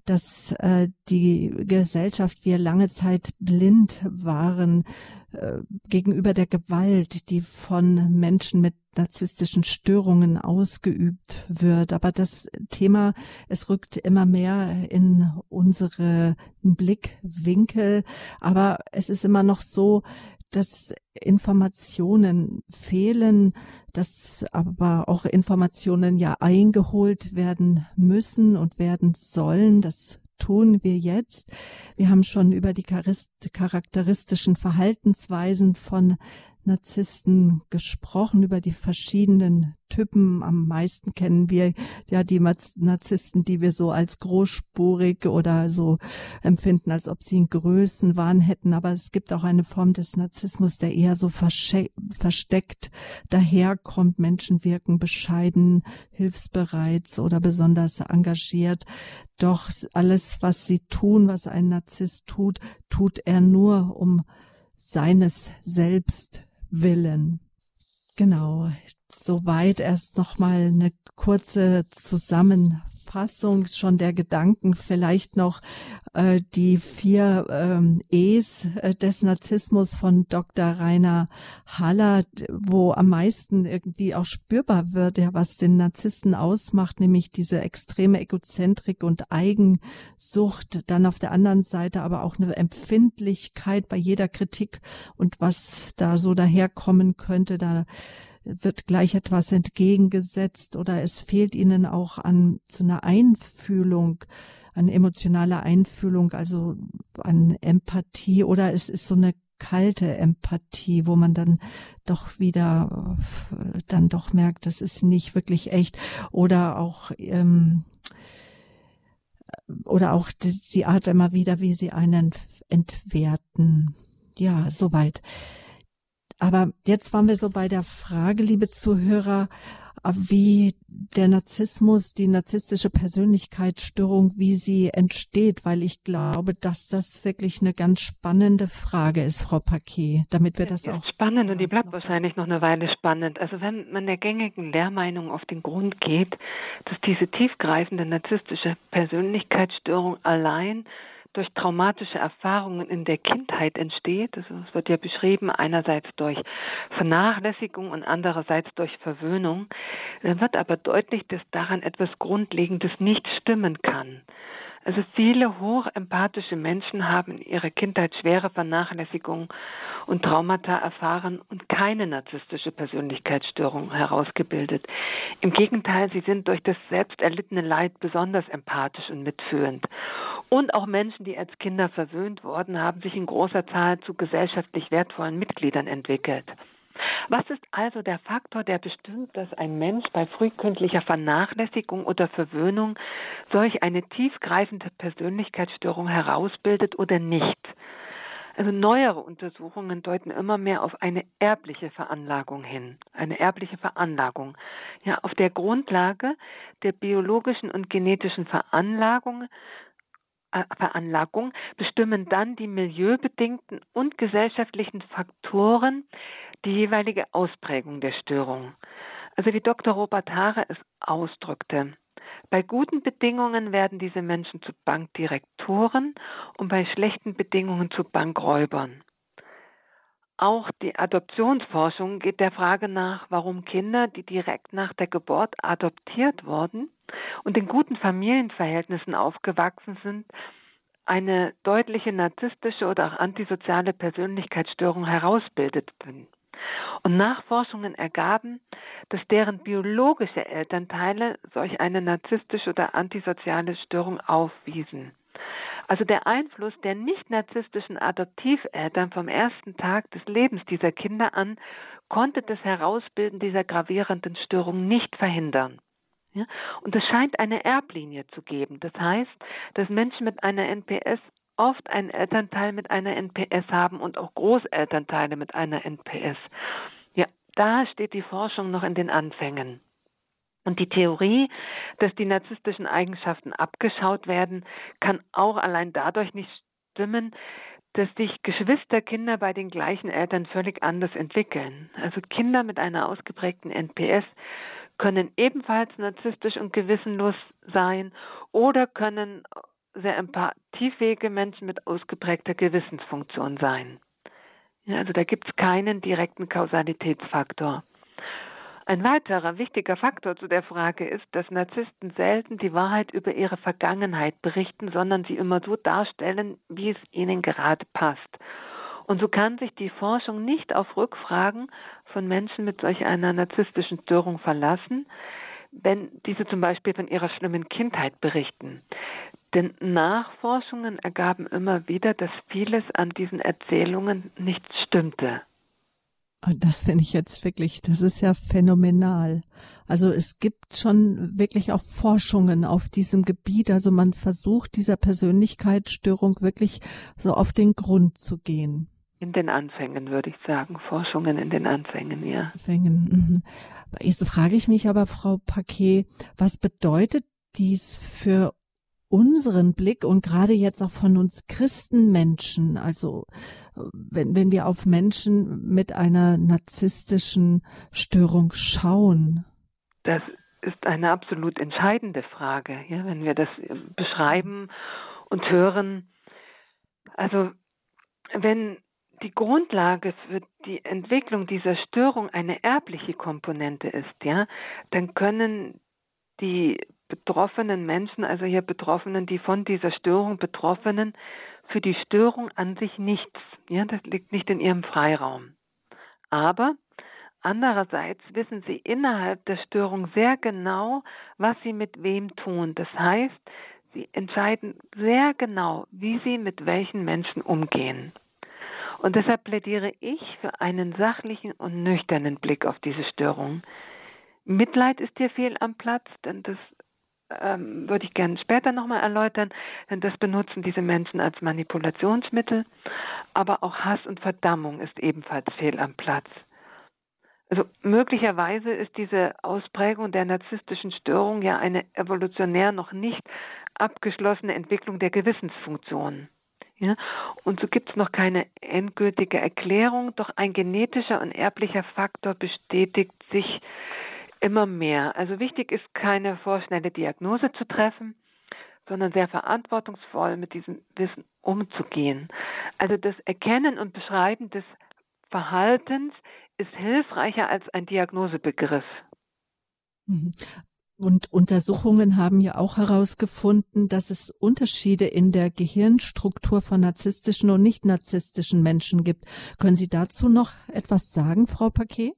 dass äh, die Gesellschaft wir lange Zeit blind waren äh, gegenüber der Gewalt, die von Menschen mit narzisstischen Störungen ausgeübt wird. Aber das Thema, es rückt immer mehr in unsere Blickwinkel. Aber es ist immer noch so, dass Informationen fehlen, dass aber auch Informationen ja eingeholt werden müssen und werden sollen. Das tun wir jetzt. Wir haben schon über die charakteristischen Verhaltensweisen von Narzissten gesprochen, über die verschiedenen Typen. Am meisten kennen wir ja die Narzissten, die wir so als großspurig oder so empfinden, als ob sie einen Größenwahn hätten. Aber es gibt auch eine Form des Narzissmus, der eher so versteckt daherkommt. Menschen wirken bescheiden, hilfsbereit oder besonders engagiert. Doch alles, was sie tun, was ein Narzisst tut, tut er nur um seines Selbst willen. Genau, soweit erst noch mal eine kurze Zusammenfassung schon der Gedanken, vielleicht noch äh, die vier ähm, E's äh, des Narzissmus von Dr. Rainer Haller, wo am meisten irgendwie auch spürbar wird, ja, was den Narzissten ausmacht, nämlich diese extreme Egozentrik und Eigensucht, dann auf der anderen Seite aber auch eine Empfindlichkeit bei jeder Kritik und was da so daherkommen könnte, da wird gleich etwas entgegengesetzt oder es fehlt ihnen auch an zu einer Einfühlung, an emotionaler Einfühlung, also an Empathie oder es ist so eine kalte Empathie, wo man dann doch wieder äh, dann doch merkt, das ist nicht wirklich echt oder auch ähm, oder auch die, die Art immer wieder, wie sie einen entwerten. Ja, soweit. Aber jetzt waren wir so bei der Frage, liebe Zuhörer, wie der Narzissmus, die narzisstische Persönlichkeitsstörung, wie sie entsteht, weil ich glaube, dass das wirklich eine ganz spannende Frage ist, Frau Paquet, damit wir das ja, auch. Spannend und die bleibt wahrscheinlich noch eine Weile spannend. Also wenn man der gängigen Lehrmeinung auf den Grund geht, dass diese tiefgreifende narzisstische Persönlichkeitsstörung allein durch traumatische Erfahrungen in der Kindheit entsteht. Es wird ja beschrieben, einerseits durch Vernachlässigung und andererseits durch Verwöhnung. Dann wird aber deutlich, dass daran etwas Grundlegendes nicht stimmen kann. Also viele hochempathische Menschen haben in ihrer Kindheit schwere Vernachlässigung und Traumata erfahren und keine narzisstische Persönlichkeitsstörung herausgebildet. Im Gegenteil, sie sind durch das selbst erlittene Leid besonders empathisch und mitfühlend. Und auch Menschen, die als Kinder verwöhnt wurden, haben sich in großer Zahl zu gesellschaftlich wertvollen Mitgliedern entwickelt. Was ist also der Faktor, der bestimmt, dass ein Mensch bei frühkindlicher Vernachlässigung oder Verwöhnung solch eine tiefgreifende Persönlichkeitsstörung herausbildet oder nicht? Also neuere Untersuchungen deuten immer mehr auf eine erbliche Veranlagung hin. Eine erbliche Veranlagung. Ja, auf der Grundlage der biologischen und genetischen Veranlagung Veranlagung bestimmen dann die milieubedingten und gesellschaftlichen Faktoren die jeweilige Ausprägung der Störung. Also wie Dr. Robert Haare es ausdrückte. Bei guten Bedingungen werden diese Menschen zu Bankdirektoren und bei schlechten Bedingungen zu Bankräubern. Auch die Adoptionsforschung geht der Frage nach, warum Kinder, die direkt nach der Geburt adoptiert wurden und in guten Familienverhältnissen aufgewachsen sind, eine deutliche narzisstische oder auch antisoziale Persönlichkeitsstörung herausbildeten. Und Nachforschungen ergaben, dass deren biologische Elternteile solch eine narzisstische oder antisoziale Störung aufwiesen. Also der Einfluss der nicht narzisstischen Adoptiveltern vom ersten Tag des Lebens dieser Kinder an konnte das Herausbilden dieser gravierenden Störung nicht verhindern. Und es scheint eine Erblinie zu geben. Das heißt, dass Menschen mit einer NPS oft einen Elternteil mit einer NPS haben und auch Großelternteile mit einer NPS. Ja, da steht die Forschung noch in den Anfängen. Und die Theorie, dass die narzisstischen Eigenschaften abgeschaut werden, kann auch allein dadurch nicht stimmen, dass sich Geschwisterkinder bei den gleichen Eltern völlig anders entwickeln. Also Kinder mit einer ausgeprägten NPS können ebenfalls narzisstisch und gewissenlos sein oder können sehr empathiefähige Menschen mit ausgeprägter Gewissensfunktion sein. Also da gibt es keinen direkten Kausalitätsfaktor. Ein weiterer wichtiger Faktor zu der Frage ist, dass Narzissten selten die Wahrheit über ihre Vergangenheit berichten, sondern sie immer so darstellen, wie es ihnen gerade passt. Und so kann sich die Forschung nicht auf Rückfragen von Menschen mit solch einer narzisstischen Störung verlassen, wenn diese zum Beispiel von ihrer schlimmen Kindheit berichten. Denn Nachforschungen ergaben immer wieder, dass vieles an diesen Erzählungen nicht stimmte. Das finde ich jetzt wirklich, das ist ja phänomenal. Also es gibt schon wirklich auch Forschungen auf diesem Gebiet. Also man versucht dieser Persönlichkeitsstörung wirklich so auf den Grund zu gehen. In den Anfängen würde ich sagen, Forschungen in den Anfängen, ja. Anfängen. Mhm. Jetzt frage ich mich aber, Frau Paquet, was bedeutet dies für unseren Blick und gerade jetzt auch von uns Christenmenschen, also wenn, wenn wir auf Menschen mit einer narzisstischen Störung schauen? Das ist eine absolut entscheidende Frage, ja, wenn wir das beschreiben und hören. Also wenn die Grundlage für die Entwicklung dieser Störung eine erbliche Komponente ist, ja, dann können die betroffenen Menschen, also hier Betroffenen, die von dieser Störung Betroffenen, für die Störung an sich nichts. Ja, das liegt nicht in ihrem Freiraum. Aber andererseits wissen sie innerhalb der Störung sehr genau, was sie mit wem tun. Das heißt, sie entscheiden sehr genau, wie sie mit welchen Menschen umgehen. Und deshalb plädiere ich für einen sachlichen und nüchternen Blick auf diese Störung. Mitleid ist hier fehl am Platz, denn das ähm, würde ich gerne später nochmal erläutern, denn das benutzen diese Menschen als Manipulationsmittel. Aber auch Hass und Verdammung ist ebenfalls fehl am Platz. Also möglicherweise ist diese Ausprägung der narzisstischen Störung ja eine evolutionär noch nicht abgeschlossene Entwicklung der Gewissensfunktion. Ja? Und so gibt es noch keine endgültige Erklärung, doch ein genetischer und erblicher Faktor bestätigt sich immer mehr. Also wichtig ist keine vorschnelle Diagnose zu treffen, sondern sehr verantwortungsvoll mit diesem Wissen umzugehen. Also das Erkennen und Beschreiben des Verhaltens ist hilfreicher als ein Diagnosebegriff. Mhm. Und Untersuchungen haben ja auch herausgefunden, dass es Unterschiede in der Gehirnstruktur von narzisstischen und nicht narzisstischen Menschen gibt. Können Sie dazu noch etwas sagen, Frau Paquet?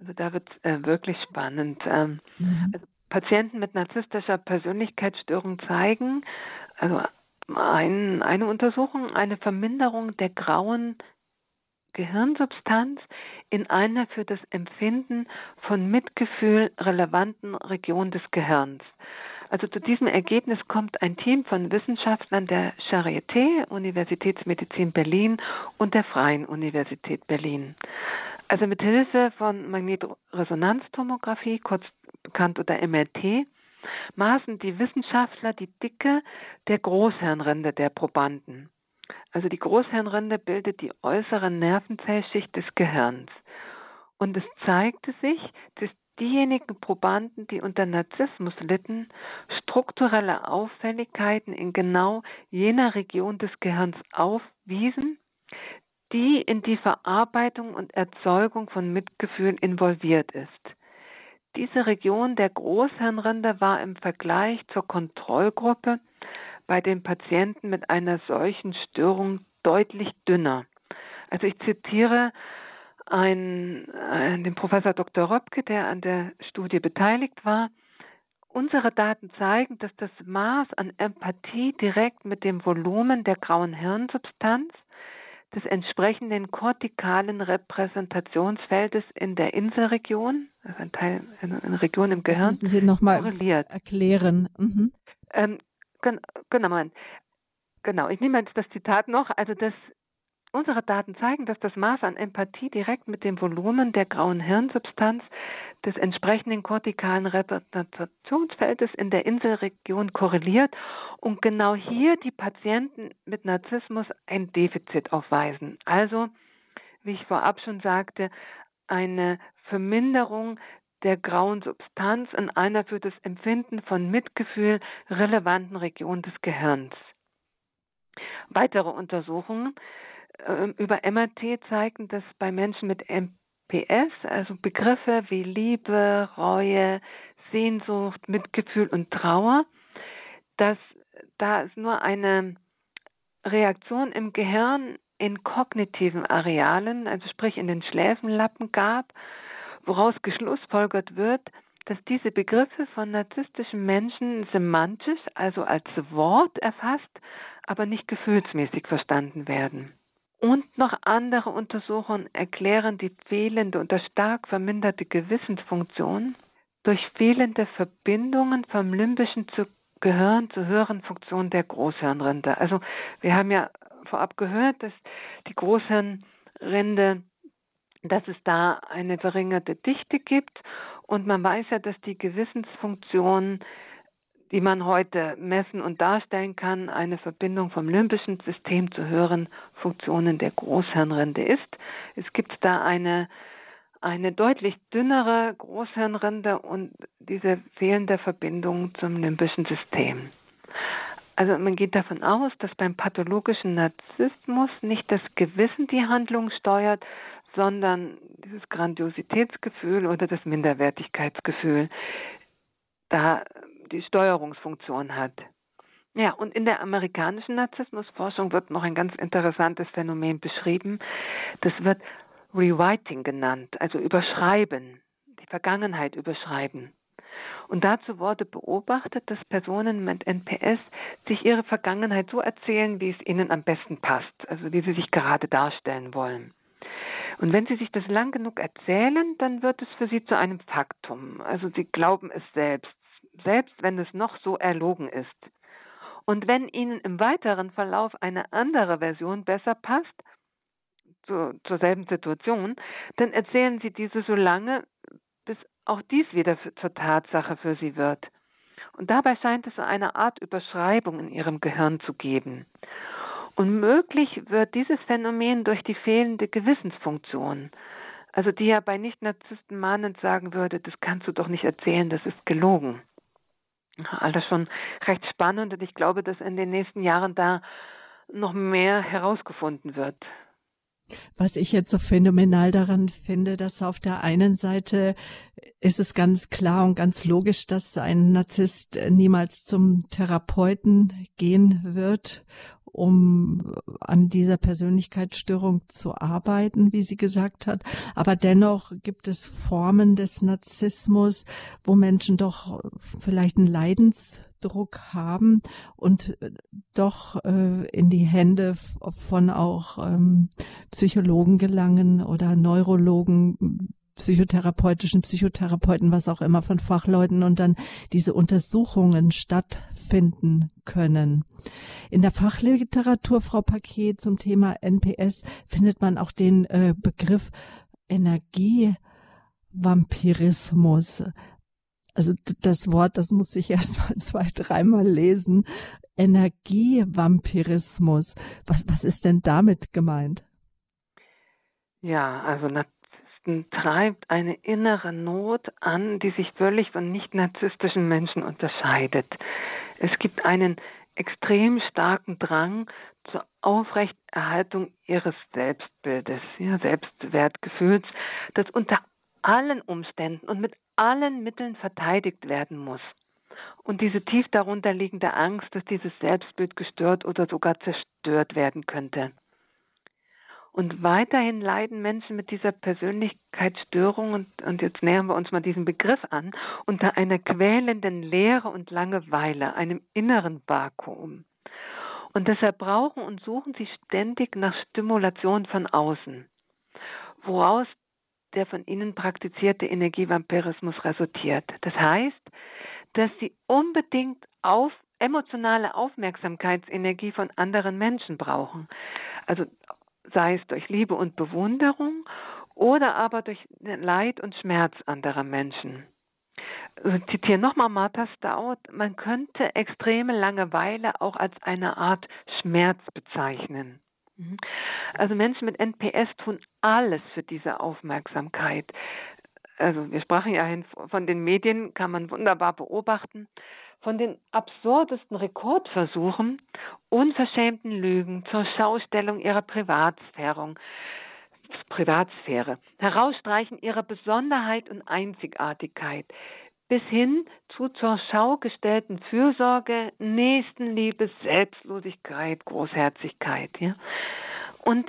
Also da wird äh, wirklich spannend. Ähm, mhm. also Patienten mit narzisstischer Persönlichkeitsstörung zeigen, also ein, eine Untersuchung, eine Verminderung der grauen Gehirnsubstanz in einer für das Empfinden von Mitgefühl relevanten Region des Gehirns. Also zu diesem Ergebnis kommt ein Team von Wissenschaftlern der Charité, Universitätsmedizin Berlin und der Freien Universität Berlin. Also mit Hilfe von Magnetresonanztomographie, kurz bekannt unter MRT, maßen die Wissenschaftler die Dicke der Großhirnrinde der Probanden. Also die Großhirnrinde bildet die äußere Nervenzellschicht des Gehirns. Und es zeigte sich, dass diejenigen Probanden, die unter Narzissmus litten, strukturelle Auffälligkeiten in genau jener Region des Gehirns aufwiesen, die in die Verarbeitung und Erzeugung von Mitgefühl involviert ist. Diese Region der Großhirnrinde war im Vergleich zur Kontrollgruppe bei den Patienten mit einer solchen Störung deutlich dünner. Also ich zitiere einen, äh, den Professor Dr. Röpke, der an der Studie beteiligt war. Unsere Daten zeigen, dass das Maß an Empathie direkt mit dem Volumen der grauen Hirnsubstanz des entsprechenden kortikalen Repräsentationsfeldes in der Inselregion, also ein Teil, eine Region im Gehirn, das müssen Sie noch mal erklären. Mhm. Ähm, genau, genau. Ich nehme jetzt das Zitat noch. Also das Unsere Daten zeigen, dass das Maß an Empathie direkt mit dem Volumen der grauen Hirnsubstanz des entsprechenden kortikalen Repräsentationsfeldes in der Inselregion korreliert und genau hier die Patienten mit Narzissmus ein Defizit aufweisen. Also, wie ich vorab schon sagte, eine Verminderung der grauen Substanz in einer für das Empfinden von Mitgefühl relevanten Region des Gehirns. Weitere Untersuchungen über MRT zeigen, dass bei Menschen mit MPS, also Begriffe wie Liebe, Reue, Sehnsucht, Mitgefühl und Trauer, dass da es nur eine Reaktion im Gehirn in kognitiven Arealen, also sprich in den Schläfenlappen gab, woraus geschlussfolgert wird, dass diese Begriffe von narzisstischen Menschen semantisch, also als Wort erfasst, aber nicht gefühlsmäßig verstanden werden. Und noch andere Untersuchungen erklären die fehlende oder stark verminderte Gewissensfunktion durch fehlende Verbindungen vom limbischen zu Gehirn zur höheren Funktion der Großhirnrinde. Also wir haben ja vorab gehört, dass die Großhirnrinde dass es da eine verringerte Dichte gibt. Und man weiß ja, dass die Gewissensfunktion, die man heute messen und darstellen kann, eine Verbindung vom limbischen System zu höheren Funktionen der Großhirnrinde ist. Es gibt da eine, eine deutlich dünnere Großhirnrinde und diese fehlende Verbindung zum limbischen System. Also man geht davon aus, dass beim pathologischen Narzissmus nicht das Gewissen die Handlung steuert, sondern dieses Grandiositätsgefühl oder das Minderwertigkeitsgefühl da die Steuerungsfunktion hat. Ja, und in der amerikanischen Narzissmusforschung wird noch ein ganz interessantes Phänomen beschrieben. Das wird Rewriting genannt, also überschreiben, die Vergangenheit überschreiben. Und dazu wurde beobachtet, dass Personen mit NPS sich ihre Vergangenheit so erzählen, wie es ihnen am besten passt, also wie sie sich gerade darstellen wollen. Und wenn Sie sich das lang genug erzählen, dann wird es für Sie zu einem Faktum. Also Sie glauben es selbst, selbst wenn es noch so erlogen ist. Und wenn Ihnen im weiteren Verlauf eine andere Version besser passt, zu, zur selben Situation, dann erzählen Sie diese so lange, bis auch dies wieder für, zur Tatsache für Sie wird. Und dabei scheint es eine Art Überschreibung in Ihrem Gehirn zu geben. Und möglich wird dieses Phänomen durch die fehlende Gewissensfunktion. Also die ja bei Nicht-Narzissten mahnend sagen würde, das kannst du doch nicht erzählen, das ist gelogen. Alles schon recht spannend und ich glaube, dass in den nächsten Jahren da noch mehr herausgefunden wird. Was ich jetzt so phänomenal daran finde, dass auf der einen Seite ist es ganz klar und ganz logisch, dass ein Narzisst niemals zum Therapeuten gehen wird um an dieser Persönlichkeitsstörung zu arbeiten, wie sie gesagt hat. Aber dennoch gibt es Formen des Narzissmus, wo Menschen doch vielleicht einen Leidensdruck haben und doch äh, in die Hände von auch ähm, Psychologen gelangen oder Neurologen, psychotherapeutischen Psychotherapeuten, was auch immer von Fachleuten und dann diese Untersuchungen stattfinden können. In der Fachliteratur, Frau Paket, zum Thema NPS findet man auch den äh, Begriff Energievampirismus. Also das Wort, das muss ich erst mal zwei, dreimal lesen. Energievampirismus. Was, was ist denn damit gemeint? Ja, also Narzissten treibt eine innere Not an, die sich völlig von nicht-narzisstischen Menschen unterscheidet. Es gibt einen extrem starken Drang zur Aufrechterhaltung ihres Selbstbildes, ja, Selbstwertgefühls, das unter allen Umständen und mit allen Mitteln verteidigt werden muss. Und diese tief darunter liegende Angst, dass dieses Selbstbild gestört oder sogar zerstört werden könnte. Und weiterhin leiden Menschen mit dieser Persönlichkeitsstörung, und, und jetzt nähern wir uns mal diesem Begriff an, unter einer quälenden Leere und Langeweile, einem inneren Vakuum. Und deshalb brauchen und suchen sie ständig nach Stimulation von außen, woraus der von ihnen praktizierte Energievampirismus resultiert. Das heißt, dass sie unbedingt auf emotionale Aufmerksamkeitsenergie von anderen Menschen brauchen. Also sei es durch Liebe und Bewunderung oder aber durch Leid und Schmerz anderer Menschen. Ich zitiere nochmal Martha Stout, man könnte extreme Langeweile auch als eine Art Schmerz bezeichnen. Mhm. Also Menschen mit NPS tun alles für diese Aufmerksamkeit. Also wir sprachen ja von den Medien, kann man wunderbar beobachten von den absurdesten Rekordversuchen, unverschämten Lügen zur Schaustellung ihrer Privatsphäre, Herausstreichen ihrer Besonderheit und Einzigartigkeit, bis hin zu zur Schau gestellten Fürsorge, Nächstenliebe, Selbstlosigkeit, Großherzigkeit. Ja? Und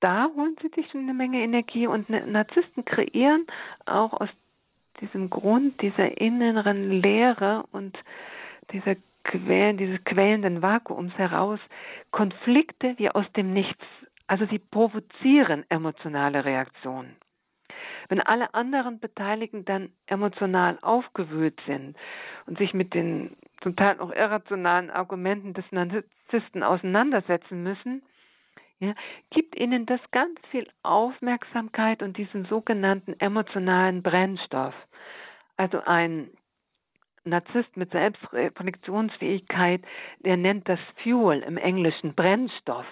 da holen sie sich schon eine Menge Energie und Narzissten kreieren auch aus diesem Grund dieser inneren Leere und dieser Quellen, dieses quälenden Vakuums heraus Konflikte wie aus dem Nichts. Also sie provozieren emotionale Reaktionen. Wenn alle anderen Beteiligten dann emotional aufgewühlt sind und sich mit den zum Teil auch irrationalen Argumenten des Narzissten auseinandersetzen müssen, ja, gibt ihnen das ganz viel Aufmerksamkeit und diesen sogenannten emotionalen Brennstoff. Also ein Narzisst mit Selbstreflexionsfähigkeit, der nennt das Fuel im Englischen Brennstoff.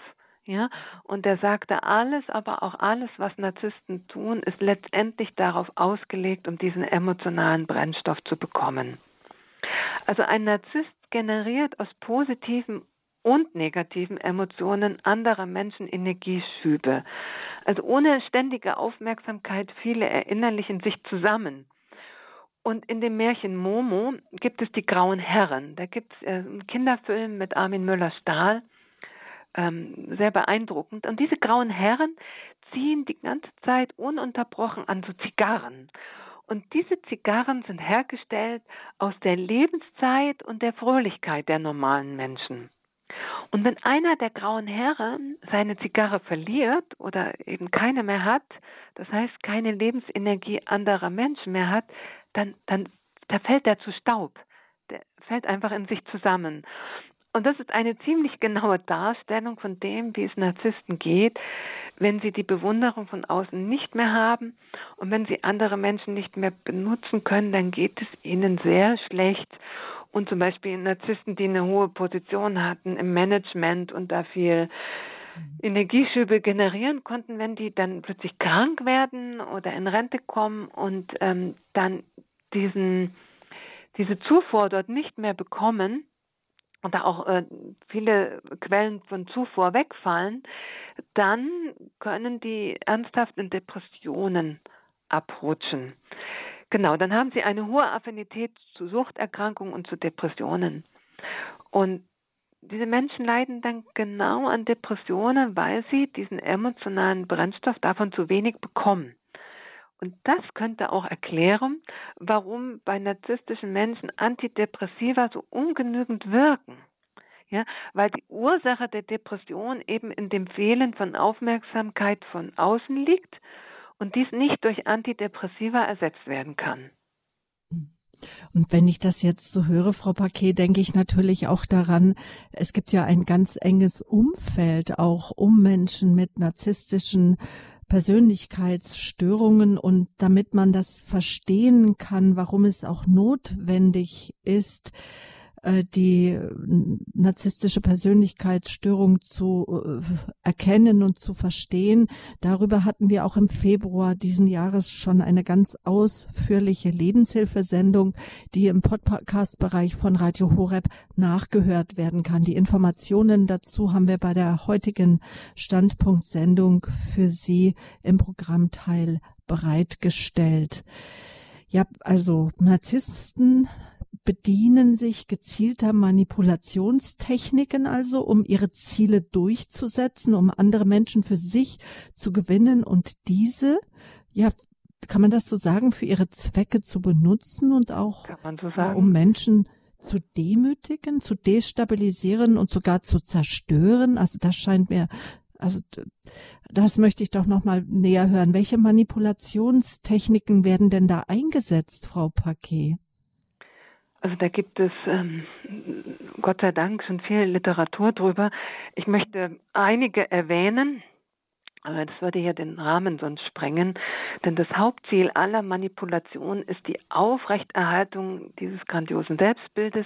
Ja, und er sagte, alles, aber auch alles, was Narzissten tun, ist letztendlich darauf ausgelegt, um diesen emotionalen Brennstoff zu bekommen. Also ein Narzisst generiert aus positiven und negativen Emotionen anderer Menschen Energieschübe. Also ohne ständige Aufmerksamkeit, viele erinnerlichen sich zusammen. Und in dem Märchen Momo gibt es die Grauen Herren. Da gibt es äh, einen Kinderfilm mit Armin Müller-Stahl, ähm, sehr beeindruckend. Und diese Grauen Herren ziehen die ganze Zeit ununterbrochen an so Zigarren. Und diese Zigarren sind hergestellt aus der Lebenszeit und der Fröhlichkeit der normalen Menschen. Und wenn einer der grauen Herren seine Zigarre verliert oder eben keine mehr hat, das heißt keine Lebensenergie anderer Menschen mehr hat, dann, dann da fällt er zu Staub. Der fällt einfach in sich zusammen. Und das ist eine ziemlich genaue Darstellung von dem, wie es Narzissten geht, wenn sie die Bewunderung von außen nicht mehr haben und wenn sie andere Menschen nicht mehr benutzen können, dann geht es ihnen sehr schlecht. Und zum Beispiel Narzissten, die eine hohe Position hatten im Management und da viel Energieschübe generieren konnten, wenn die dann plötzlich krank werden oder in Rente kommen und ähm, dann diesen, diese Zufuhr dort nicht mehr bekommen und da auch äh, viele Quellen von Zufuhr wegfallen, dann können die ernsthaft in Depressionen abrutschen. Genau, dann haben sie eine hohe Affinität zu Suchterkrankungen und zu Depressionen. Und diese Menschen leiden dann genau an Depressionen, weil sie diesen emotionalen Brennstoff davon zu wenig bekommen. Und das könnte auch erklären, warum bei narzisstischen Menschen Antidepressiva so ungenügend wirken. Ja, weil die Ursache der Depression eben in dem Fehlen von Aufmerksamkeit von außen liegt und dies nicht durch Antidepressiva ersetzt werden kann. Und wenn ich das jetzt so höre, Frau Paquet, denke ich natürlich auch daran, es gibt ja ein ganz enges Umfeld auch um Menschen mit narzisstischen Persönlichkeitsstörungen und damit man das verstehen kann, warum es auch notwendig ist, die narzisstische Persönlichkeitsstörung zu äh, erkennen und zu verstehen. Darüber hatten wir auch im Februar diesen Jahres schon eine ganz ausführliche Lebenshilfesendung, die im Podcast-Bereich von Radio Horeb nachgehört werden kann. Die Informationen dazu haben wir bei der heutigen Standpunktsendung für Sie im Programmteil bereitgestellt. Ja, also Narzissten bedienen sich gezielter Manipulationstechniken also, um ihre Ziele durchzusetzen, um andere Menschen für sich zu gewinnen und diese, ja, kann man das so sagen, für ihre Zwecke zu benutzen und auch so um Menschen zu demütigen, zu destabilisieren und sogar zu zerstören. Also das scheint mir, also das möchte ich doch noch mal näher hören. Welche Manipulationstechniken werden denn da eingesetzt, Frau Paquet? Also da gibt es ähm, Gott sei Dank schon viel Literatur drüber. Ich möchte einige erwähnen. Aber das würde ja den Rahmen sonst sprengen, denn das Hauptziel aller Manipulation ist die Aufrechterhaltung dieses grandiosen Selbstbildes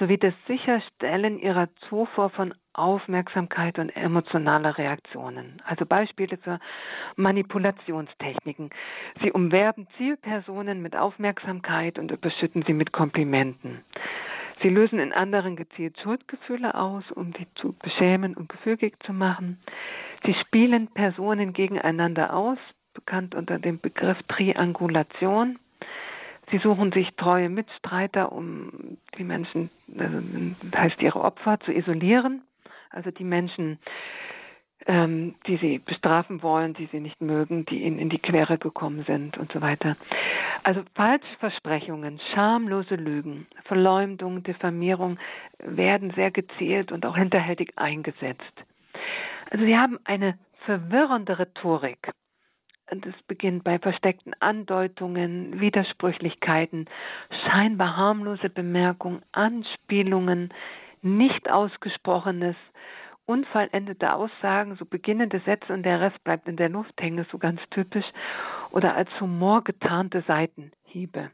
sowie das Sicherstellen ihrer Zufuhr von Aufmerksamkeit und emotionaler Reaktionen. Also Beispiele für Manipulationstechniken. Sie umwerben Zielpersonen mit Aufmerksamkeit und überschütten sie mit Komplimenten. Sie lösen in anderen gezielt Schuldgefühle aus, um sie zu beschämen und gefügig zu machen. Sie spielen Personen gegeneinander aus, bekannt unter dem Begriff Triangulation. Sie suchen sich treue Mitstreiter, um die Menschen, also heißt ihre Opfer, zu isolieren Also die Menschen, ähm, die sie bestrafen wollen, die sie nicht mögen, die ihnen in die Quere gekommen sind und so weiter. Also Falschversprechungen, schamlose Lügen, Verleumdung, Diffamierung werden sehr gezielt und auch hinterhältig eingesetzt. Also sie haben eine verwirrende Rhetorik. Es beginnt bei versteckten Andeutungen, Widersprüchlichkeiten, scheinbar harmlose Bemerkungen, Anspielungen, nicht ausgesprochenes, unvollendete Aussagen, so beginnende Sätze und der Rest bleibt in der Luft hängen, so ganz typisch, oder als Humor getarnte Seitenhiebe.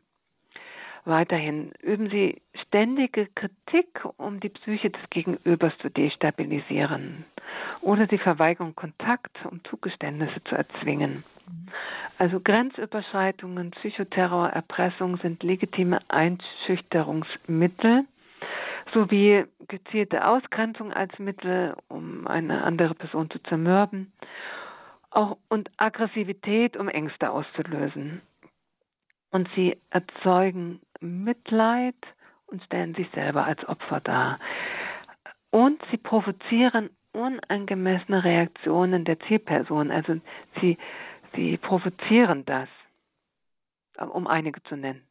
Weiterhin üben Sie ständige Kritik, um die Psyche des Gegenübers zu destabilisieren oder die Verweigerung Kontakt, um Zugeständnisse zu erzwingen. Also Grenzüberschreitungen, Psychoterror, Erpressung sind legitime Einschüchterungsmittel sowie gezielte Ausgrenzung als Mittel, um eine andere Person zu zermürben, auch und Aggressivität, um Ängste auszulösen. Und sie erzeugen Mitleid und stellen sich selber als Opfer dar. Und sie provozieren unangemessene Reaktionen der Zielperson. Also sie, sie provozieren das, um einige zu nennen.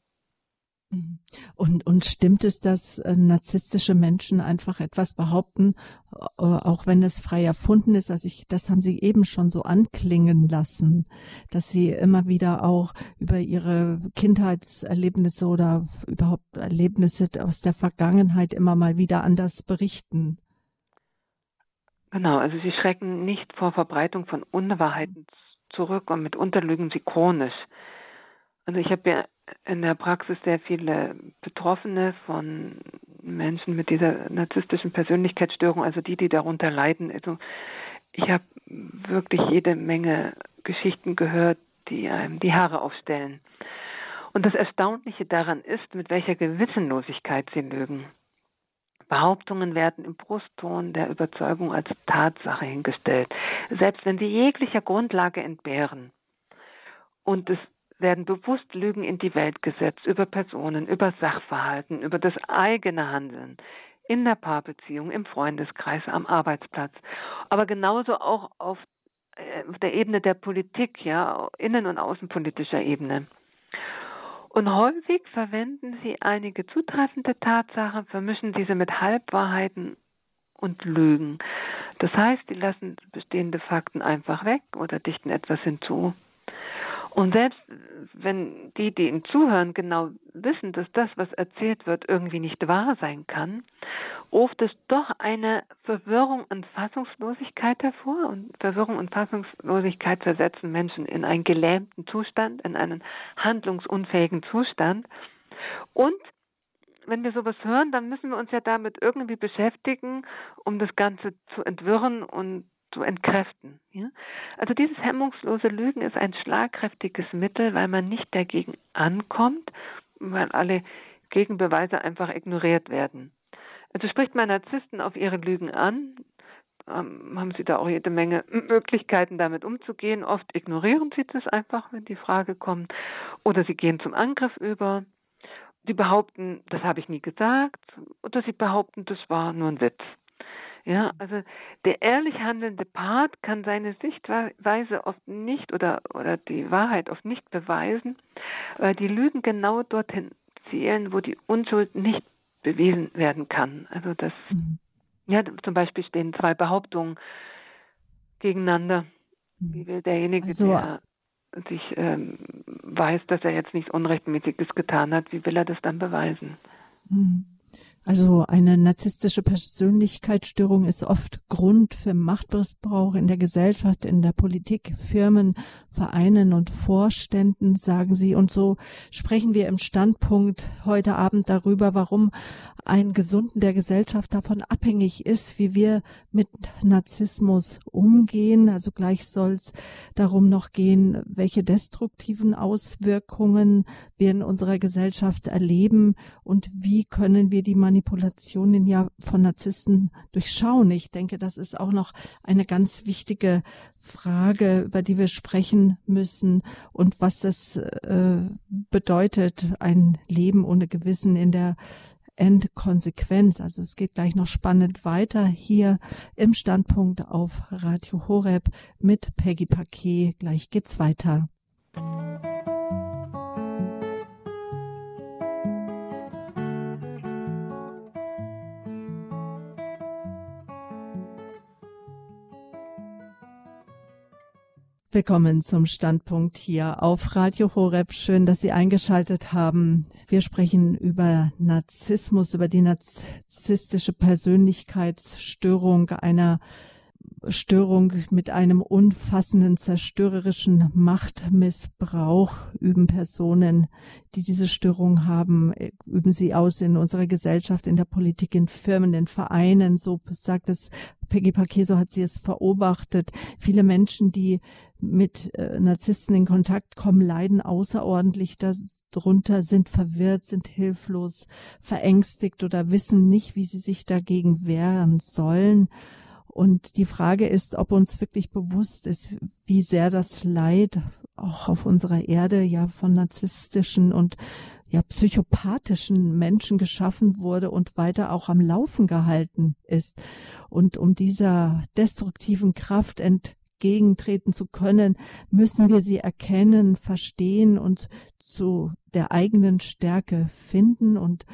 Mhm. Und, und stimmt es, dass äh, narzisstische Menschen einfach etwas behaupten, äh, auch wenn es frei erfunden ist? Also ich, das haben Sie eben schon so anklingen lassen, dass Sie immer wieder auch über Ihre Kindheitserlebnisse oder überhaupt Erlebnisse aus der Vergangenheit immer mal wieder anders berichten. Genau, also Sie schrecken nicht vor Verbreitung von Unwahrheiten zurück und mitunter lügen Sie chronisch. Also ich habe ja in der Praxis sehr viele Betroffene von Menschen mit dieser narzisstischen Persönlichkeitsstörung, also die, die darunter leiden. Also ich habe wirklich jede Menge Geschichten gehört, die einem die Haare aufstellen. Und das Erstaunliche daran ist, mit welcher Gewissenlosigkeit sie lügen. Behauptungen werden im Brustton der Überzeugung als Tatsache hingestellt, selbst wenn sie jeglicher Grundlage entbehren. Und es werden bewusst Lügen in die Welt gesetzt über Personen, über Sachverhalten, über das eigene Handeln in der Paarbeziehung, im Freundeskreis, am Arbeitsplatz, aber genauso auch auf, äh, auf der Ebene der Politik, ja, innen- und außenpolitischer Ebene. Und häufig verwenden sie einige zutreffende Tatsachen, vermischen diese mit Halbwahrheiten und Lügen. Das heißt, sie lassen bestehende Fakten einfach weg oder dichten etwas hinzu. Und selbst wenn die, die ihnen zuhören, genau wissen, dass das, was erzählt wird, irgendwie nicht wahr sein kann, ruft es doch eine Verwirrung und Fassungslosigkeit hervor. Und Verwirrung und Fassungslosigkeit versetzen Menschen in einen gelähmten Zustand, in einen handlungsunfähigen Zustand. Und wenn wir sowas hören, dann müssen wir uns ja damit irgendwie beschäftigen, um das Ganze zu entwirren und zu entkräften. Ja? Also dieses hemmungslose Lügen ist ein schlagkräftiges Mittel, weil man nicht dagegen ankommt, weil alle Gegenbeweise einfach ignoriert werden. Also spricht man Narzissten auf ihre Lügen an, ähm, haben sie da auch jede Menge Möglichkeiten, damit umzugehen. Oft ignorieren sie das einfach, wenn die Frage kommt, oder sie gehen zum Angriff über. Die behaupten, das habe ich nie gesagt, oder sie behaupten, das war nur ein Witz. Ja, also der ehrlich handelnde Part kann seine Sichtweise oft nicht oder, oder die Wahrheit oft nicht beweisen, weil die Lügen genau dorthin zielen, wo die Unschuld nicht bewiesen werden kann. Also das, mhm. ja, zum Beispiel stehen zwei Behauptungen gegeneinander. Mhm. Wie will derjenige, also, der sich ähm, weiß, dass er jetzt nichts Unrechtmäßiges getan hat, wie will er das dann beweisen? Mhm. Also eine narzisstische Persönlichkeitsstörung ist oft Grund für Machtmissbrauch in der Gesellschaft, in der Politik, Firmen, Vereinen und Vorständen, sagen sie. Und so sprechen wir im Standpunkt heute Abend darüber, warum ein Gesunden der Gesellschaft davon abhängig ist, wie wir mit Narzissmus umgehen. Also gleich soll es darum noch gehen, welche destruktiven Auswirkungen wir in unserer Gesellschaft erleben und wie können wir die Manipulationen ja von Narzissten durchschauen. Ich denke, das ist auch noch eine ganz wichtige Frage, über die wir sprechen müssen und was das äh, bedeutet, ein Leben ohne Gewissen in der Endkonsequenz. Also es geht gleich noch spannend weiter hier im Standpunkt auf Radio Horeb mit Peggy Paquet. Gleich geht's weiter. Willkommen zum Standpunkt hier auf Radio Horeb. Schön, dass Sie eingeschaltet haben. Wir sprechen über Narzissmus, über die narzisstische Persönlichkeitsstörung einer Störung mit einem umfassenden zerstörerischen Machtmissbrauch üben Personen, die diese Störung haben, üben sie aus in unserer Gesellschaft, in der Politik, in Firmen, in Vereinen. So sagt es Peggy Paquet, hat sie es beobachtet. Viele Menschen, die mit äh, Narzissten in Kontakt kommen, leiden außerordentlich darunter, sind verwirrt, sind hilflos, verängstigt oder wissen nicht, wie sie sich dagegen wehren sollen. Und die Frage ist, ob uns wirklich bewusst ist, wie sehr das Leid auch auf unserer Erde ja von narzisstischen und ja psychopathischen Menschen geschaffen wurde und weiter auch am Laufen gehalten ist. Und um dieser destruktiven Kraft entgegentreten zu können, müssen wir sie erkennen, verstehen und zu der eigenen Stärke finden und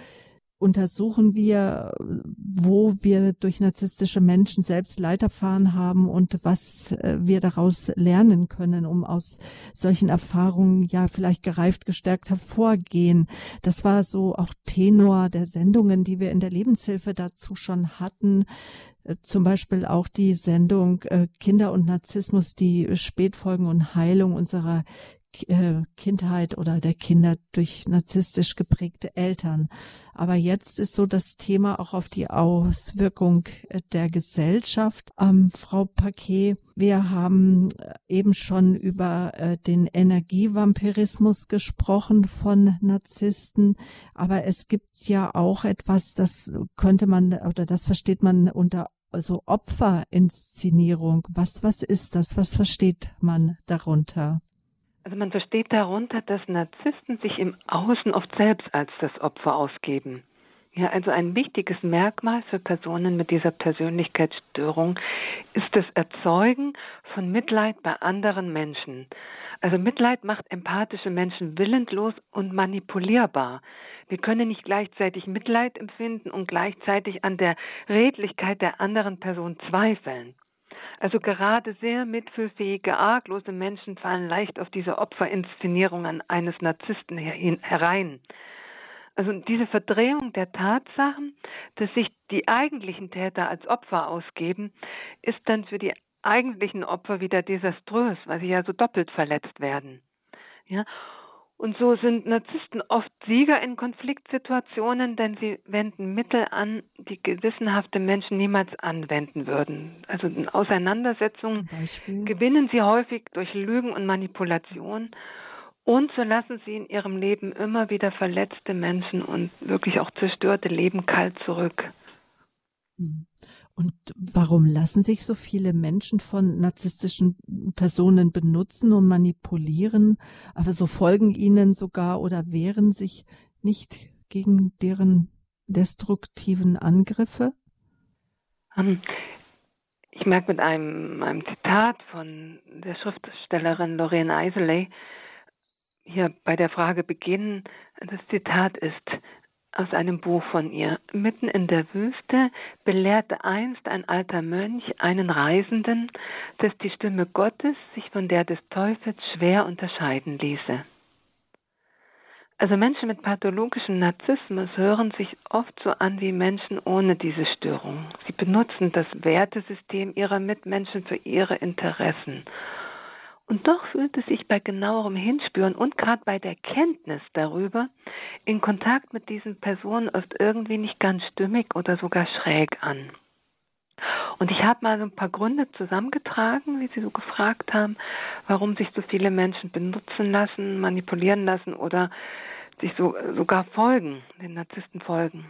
untersuchen wir, wo wir durch narzisstische Menschen selbst Leiterfahren haben und was äh, wir daraus lernen können, um aus solchen Erfahrungen ja vielleicht gereift gestärkt hervorgehen. Das war so auch Tenor der Sendungen, die wir in der Lebenshilfe dazu schon hatten äh, zum Beispiel auch die Sendung äh, Kinder und Narzissmus, die Spätfolgen und Heilung unserer Kindheit oder der Kinder durch narzisstisch geprägte Eltern. Aber jetzt ist so das Thema auch auf die Auswirkung äh, der Gesellschaft. Ähm, Frau Paquet, wir haben äh, eben schon über äh, den Energievampirismus gesprochen von Narzissten, aber es gibt ja auch etwas, das könnte man oder das versteht man unter also Opferinszenierung. Was, was ist das? Was versteht man darunter? Also man versteht darunter, dass Narzissten sich im Außen oft selbst als das Opfer ausgeben. Ja, also ein wichtiges Merkmal für Personen mit dieser Persönlichkeitsstörung ist das Erzeugen von Mitleid bei anderen Menschen. Also Mitleid macht empathische Menschen willenslos und manipulierbar. Wir können nicht gleichzeitig Mitleid empfinden und gleichzeitig an der Redlichkeit der anderen Person zweifeln. Also gerade sehr mitfühlfähige, arglose Menschen fallen leicht auf diese Opferinszenierungen eines Narzissten herein. Also diese Verdrehung der Tatsachen, dass sich die eigentlichen Täter als Opfer ausgeben, ist dann für die eigentlichen Opfer wieder desaströs, weil sie ja so doppelt verletzt werden. Ja, und so sind Narzissten oft Sieger in Konfliktsituationen, denn sie wenden Mittel an, die gewissenhafte Menschen niemals anwenden würden. Also in Auseinandersetzungen gewinnen sie häufig durch Lügen und Manipulation und so lassen sie in ihrem Leben immer wieder verletzte Menschen und wirklich auch zerstörte Leben kalt zurück. Und warum lassen sich so viele Menschen von narzisstischen Personen benutzen und manipulieren, aber so folgen ihnen sogar oder wehren sich nicht gegen deren destruktiven Angriffe? Ähm, ich merke mit einem, einem Zitat von der Schriftstellerin Lorraine Eiseley hier bei der Frage beginnen. Das Zitat ist, aus einem Buch von ihr. Mitten in der Wüste belehrte einst ein alter Mönch einen Reisenden, dass die Stimme Gottes sich von der des Teufels schwer unterscheiden ließe. Also Menschen mit pathologischem Narzissmus hören sich oft so an wie Menschen ohne diese Störung. Sie benutzen das Wertesystem ihrer Mitmenschen für ihre Interessen und doch fühlt es sich bei genauerem Hinspüren und gerade bei der Kenntnis darüber in Kontakt mit diesen Personen oft irgendwie nicht ganz stimmig oder sogar schräg an. Und ich habe mal so ein paar Gründe zusammengetragen, wie Sie so gefragt haben, warum sich so viele Menschen benutzen lassen, manipulieren lassen oder sich so, sogar folgen, den Narzissten folgen.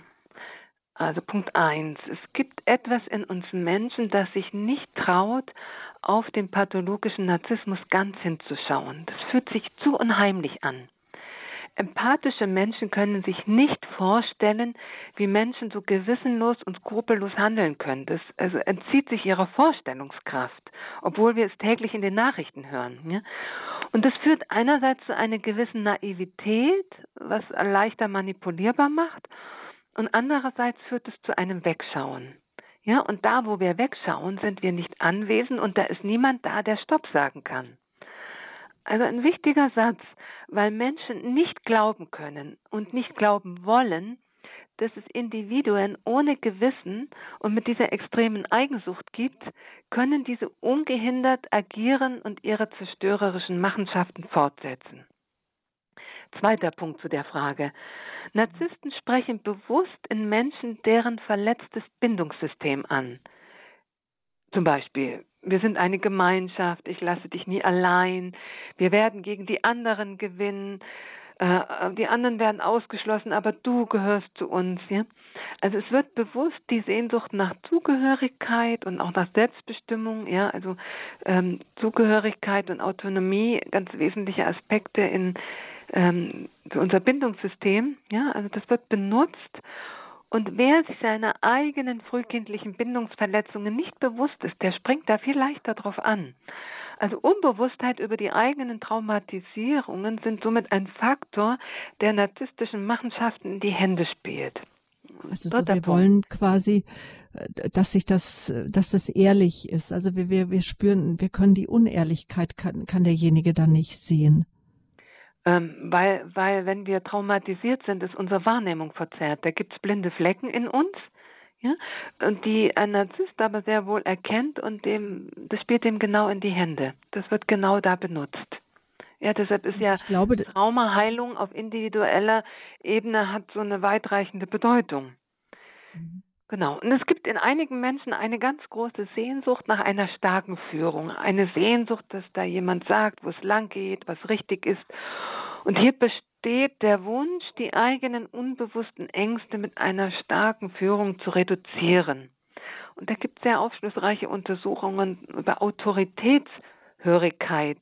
Also Punkt eins. Es gibt etwas in uns Menschen, das sich nicht traut, auf den pathologischen Narzissmus ganz hinzuschauen. Das fühlt sich zu unheimlich an. Empathische Menschen können sich nicht vorstellen, wie Menschen so gewissenlos und skrupellos handeln können. Das also entzieht sich ihrer Vorstellungskraft, obwohl wir es täglich in den Nachrichten hören. Ja? Und das führt einerseits zu einer gewissen Naivität, was leichter manipulierbar macht, und andererseits führt es zu einem Wegschauen. Ja, und da, wo wir wegschauen, sind wir nicht anwesend und da ist niemand da, der Stopp sagen kann. Also ein wichtiger Satz, weil Menschen nicht glauben können und nicht glauben wollen, dass es Individuen ohne Gewissen und mit dieser extremen Eigensucht gibt, können diese ungehindert agieren und ihre zerstörerischen Machenschaften fortsetzen. Zweiter Punkt zu der Frage. Narzissten sprechen bewusst in Menschen deren verletztes Bindungssystem an. Zum Beispiel, wir sind eine Gemeinschaft, ich lasse dich nie allein, wir werden gegen die anderen gewinnen, äh, die anderen werden ausgeschlossen, aber du gehörst zu uns. Ja? Also es wird bewusst die Sehnsucht nach Zugehörigkeit und auch nach Selbstbestimmung, ja, also ähm, Zugehörigkeit und Autonomie, ganz wesentliche Aspekte in ähm, unser Bindungssystem. Ja, also das wird benutzt. Und wer sich seiner eigenen frühkindlichen Bindungsverletzungen nicht bewusst ist, der springt da viel leichter drauf an. Also Unbewusstheit über die eigenen Traumatisierungen sind somit ein Faktor, der narzisstischen Machenschaften in die Hände spielt. Also so, wir wollen quasi, äh, dass sich das, dass das ehrlich ist. Also wir, wir, wir spüren, wir können die Unehrlichkeit, kann, kann derjenige dann nicht sehen. Ähm, weil, weil wenn wir traumatisiert sind, ist unsere Wahrnehmung verzerrt. Da gibt es blinde Flecken in uns, ja, und die ein Narzisst aber sehr wohl erkennt und dem, das spielt dem genau in die Hände. Das wird genau da benutzt. Ja, deshalb ist ja glaube, Traumaheilung auf individueller Ebene hat so eine weitreichende Bedeutung. Mhm. Genau. Und es gibt in einigen Menschen eine ganz große Sehnsucht nach einer starken Führung. Eine Sehnsucht, dass da jemand sagt, wo es lang geht, was richtig ist. Und hier besteht der Wunsch, die eigenen unbewussten Ängste mit einer starken Führung zu reduzieren. Und da gibt es sehr aufschlussreiche Untersuchungen über Autoritätshörigkeit.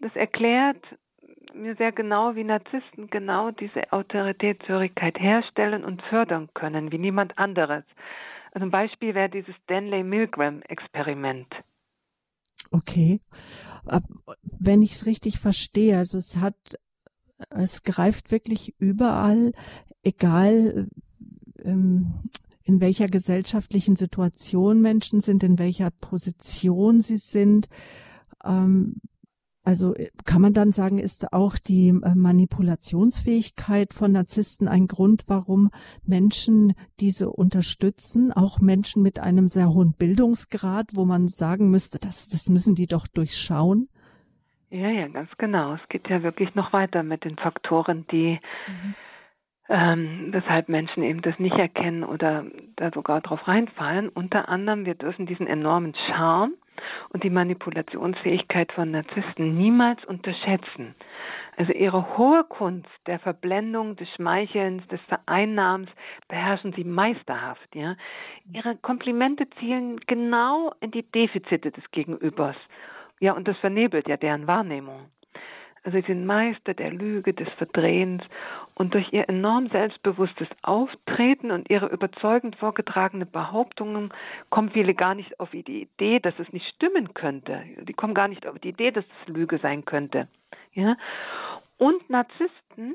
Das erklärt mir sehr genau, wie Narzissten genau diese Autoritätshörigkeit herstellen und fördern können, wie niemand anderes. Also ein Beispiel wäre dieses Stanley-Milgram-Experiment. Okay. Wenn ich es richtig verstehe, also es hat, es greift wirklich überall, egal ähm, in welcher gesellschaftlichen Situation Menschen sind, in welcher Position sie sind. Ähm, also äh, kann man dann sagen, ist auch die äh, Manipulationsfähigkeit von Narzissten ein Grund, warum Menschen diese unterstützen, auch Menschen mit einem sehr hohen Bildungsgrad, wo man sagen müsste, das, das müssen die doch durchschauen? Ja, ja, ganz genau. Es geht ja wirklich noch weiter mit den Faktoren, die mhm. ähm, weshalb Menschen eben das nicht erkennen oder da sogar drauf reinfallen. Unter anderem, wir dürfen diesen enormen Charme und die Manipulationsfähigkeit von Narzissten niemals unterschätzen. Also ihre hohe Kunst der Verblendung, des Schmeichelns, des Vereinnahmens beherrschen sie meisterhaft. Ja? Ihre Komplimente zielen genau in die Defizite des Gegenübers. Ja, und das vernebelt ja deren Wahrnehmung. Also sie sind Meister der Lüge, des Verdrehens und durch ihr enorm selbstbewusstes Auftreten und ihre überzeugend vorgetragene Behauptungen kommen viele gar nicht auf die Idee, dass es nicht stimmen könnte. Die kommen gar nicht auf die Idee, dass es Lüge sein könnte. Ja? Und Narzissten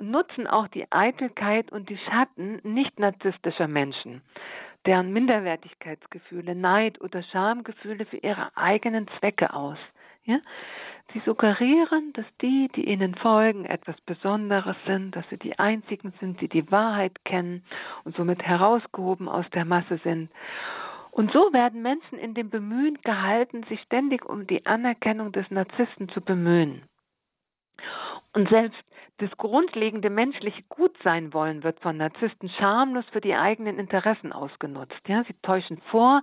nutzen auch die Eitelkeit und die Schatten nicht narzisstischer Menschen, deren Minderwertigkeitsgefühle, Neid oder Schamgefühle für ihre eigenen Zwecke aus. Ja? Sie suggerieren, dass die, die ihnen folgen, etwas Besonderes sind, dass sie die Einzigen sind, die die Wahrheit kennen und somit herausgehoben aus der Masse sind. Und so werden Menschen in dem Bemühen gehalten, sich ständig um die Anerkennung des Narzissten zu bemühen. Und selbst das grundlegende menschliche Gutsein wollen wird von Narzissten schamlos für die eigenen Interessen ausgenutzt. Ja, sie täuschen vor,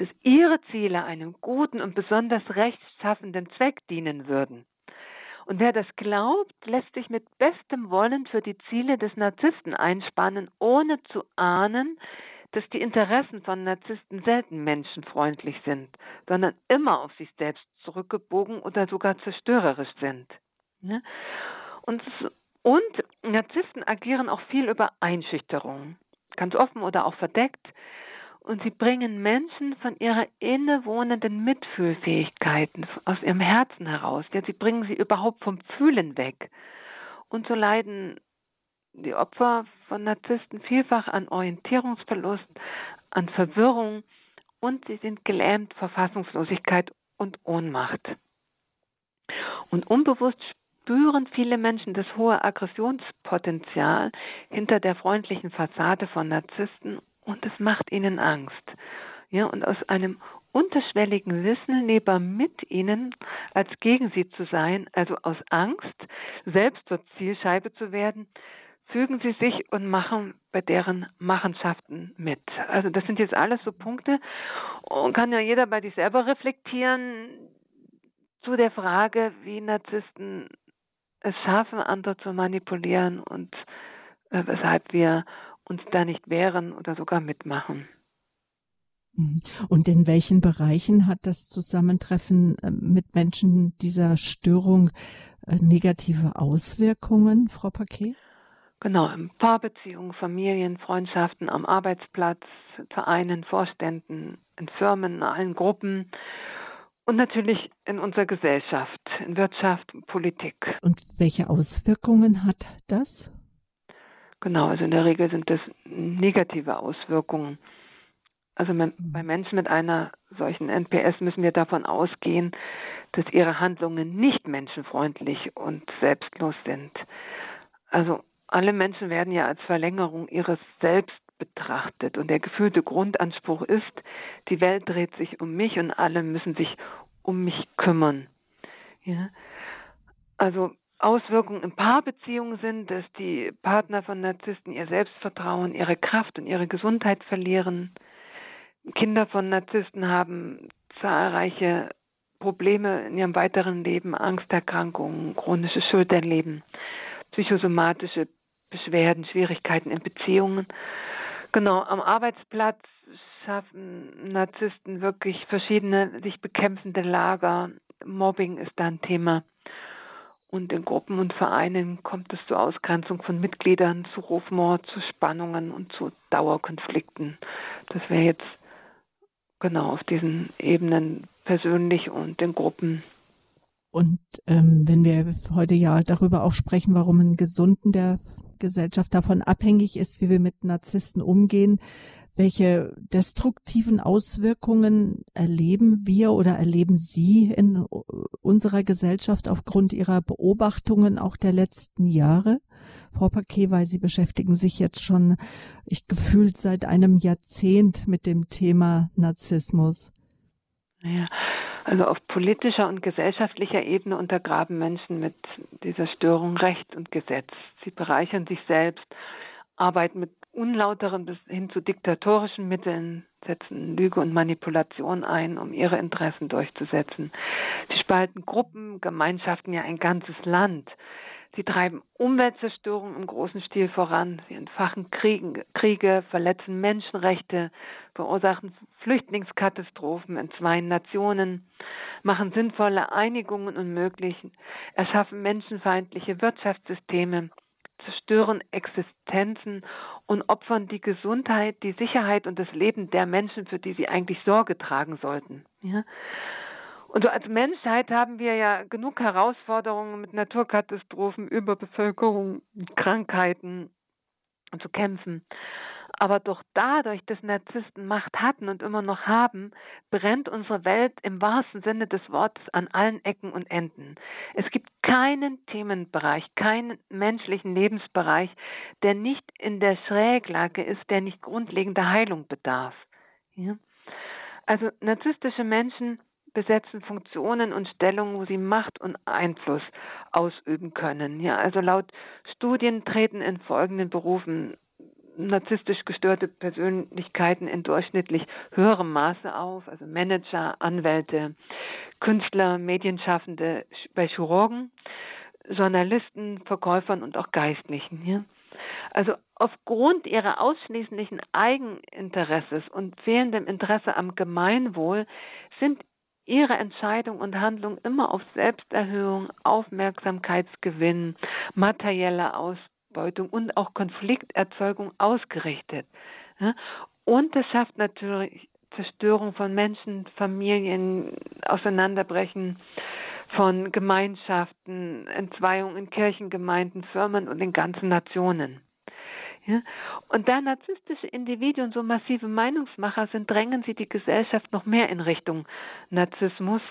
dass ihre Ziele einem guten und besonders rechtschaffenden Zweck dienen würden. Und wer das glaubt, lässt sich mit bestem Wollen für die Ziele des Narzissten einspannen, ohne zu ahnen, dass die Interessen von Narzissten selten menschenfreundlich sind, sondern immer auf sich selbst zurückgebogen oder sogar zerstörerisch sind. Und Und Narzissten agieren auch viel über Einschüchterung, ganz offen oder auch verdeckt. Und sie bringen Menschen von ihrer innewohnenden Mitfühlfähigkeiten aus ihrem Herzen heraus. Ja, sie bringen sie überhaupt vom Fühlen weg. Und so leiden die Opfer von Narzissten vielfach an Orientierungsverlust, an Verwirrung und sie sind gelähmt vor Fassungslosigkeit und Ohnmacht. Und unbewusst spüren viele Menschen das hohe Aggressionspotenzial hinter der freundlichen Fassade von Narzissten und es macht ihnen Angst. Ja, und aus einem unterschwelligen Wissen, lieber mit ihnen als gegen sie zu sein, also aus Angst, selbst zur Zielscheibe zu werden, fügen sie sich und machen bei deren Machenschaften mit. Also das sind jetzt alles so Punkte und kann ja jeder bei sich selber reflektieren zu der Frage, wie Narzissten es schaffen, andere zu manipulieren und äh, weshalb wir uns da nicht wehren oder sogar mitmachen. Mhm. Und in welchen Bereichen hat das Zusammentreffen äh, mit Menschen dieser Störung äh, negative Auswirkungen, Frau Paquet? Genau, in Paarbeziehungen, Familien, Freundschaften, am Arbeitsplatz, Vereinen, Vorständen, in Firmen, in allen Gruppen und natürlich in unserer Gesellschaft, in Wirtschaft Politik. Und welche Auswirkungen hat das? Genau, also in der Regel sind das negative Auswirkungen. Also bei Menschen mit einer solchen NPS müssen wir davon ausgehen, dass ihre Handlungen nicht menschenfreundlich und selbstlos sind. Also alle Menschen werden ja als Verlängerung ihres Selbst betrachtet und der gefühlte Grundanspruch ist, die Welt dreht sich um mich und alle müssen sich um mich kümmern. Ja? Also Auswirkungen in Paarbeziehungen sind, dass die Partner von Narzissten ihr Selbstvertrauen, ihre Kraft und ihre Gesundheit verlieren. Kinder von Narzissten haben zahlreiche Probleme in ihrem weiteren Leben, Angsterkrankungen, chronische Schulterleben, psychosomatische Beschwerden, Schwierigkeiten in Beziehungen. Genau, am Arbeitsplatz schaffen Narzissten wirklich verschiedene sich bekämpfende Lager. Mobbing ist da ein Thema. Und in Gruppen und Vereinen kommt es zur Ausgrenzung von Mitgliedern, zu Rufmord, zu Spannungen und zu Dauerkonflikten. Das wäre jetzt genau auf diesen Ebenen persönlich und in Gruppen und ähm, wenn wir heute ja darüber auch sprechen, warum ein Gesunden der Gesellschaft davon abhängig ist, wie wir mit Narzissten umgehen, welche destruktiven Auswirkungen erleben wir oder erleben Sie in unserer Gesellschaft aufgrund Ihrer Beobachtungen auch der letzten Jahre? Frau Paquet, weil Sie beschäftigen sich jetzt schon, ich gefühlt seit einem Jahrzehnt mit dem Thema Narzissmus. Ja, also auf politischer und gesellschaftlicher Ebene untergraben Menschen mit dieser Störung Recht und Gesetz. Sie bereichern sich selbst, arbeiten mit unlauteren bis hin zu diktatorischen Mitteln, setzen Lüge und Manipulation ein, um ihre Interessen durchzusetzen. Sie spalten Gruppen, Gemeinschaften, ja ein ganzes Land. Sie treiben Umweltzerstörung im großen Stil voran. Sie entfachen Kriegen, Kriege, verletzen Menschenrechte, verursachen Flüchtlingskatastrophen in zwei Nationen, machen sinnvolle Einigungen unmöglich, erschaffen menschenfeindliche Wirtschaftssysteme, zerstören Existenzen und opfern die Gesundheit, die Sicherheit und das Leben der Menschen, für die sie eigentlich Sorge tragen sollten. Ja? Und so als Menschheit haben wir ja genug Herausforderungen mit Naturkatastrophen, Überbevölkerung, Krankheiten zu kämpfen. Aber doch dadurch, dass Narzissten Macht hatten und immer noch haben, brennt unsere Welt im wahrsten Sinne des Wortes an allen Ecken und Enden. Es gibt keinen Themenbereich, keinen menschlichen Lebensbereich, der nicht in der Schräglage ist, der nicht grundlegender Heilung bedarf. Ja? Also narzisstische Menschen besetzen Funktionen und Stellungen, wo sie Macht und Einfluss ausüben können. Ja, also laut Studien treten in folgenden Berufen narzisstisch gestörte Persönlichkeiten in durchschnittlich höherem Maße auf, also Manager, Anwälte, Künstler, Medienschaffende bei Chirurgen, Journalisten, Verkäufern und auch Geistlichen. Ja? Also aufgrund ihrer ausschließlichen Eigeninteresses und fehlendem Interesse am Gemeinwohl sind ihre Entscheidung und Handlung immer auf Selbsterhöhung, Aufmerksamkeitsgewinn, materielle Ausbeutung und auch Konflikterzeugung ausgerichtet. Und es schafft natürlich Zerstörung von Menschen, Familien, Auseinanderbrechen von Gemeinschaften, Entzweiung in Kirchengemeinden, Firmen und in ganzen Nationen. Ja? Und da narzisstische Individuen so massive Meinungsmacher sind, drängen sie die Gesellschaft noch mehr in Richtung Narzissmus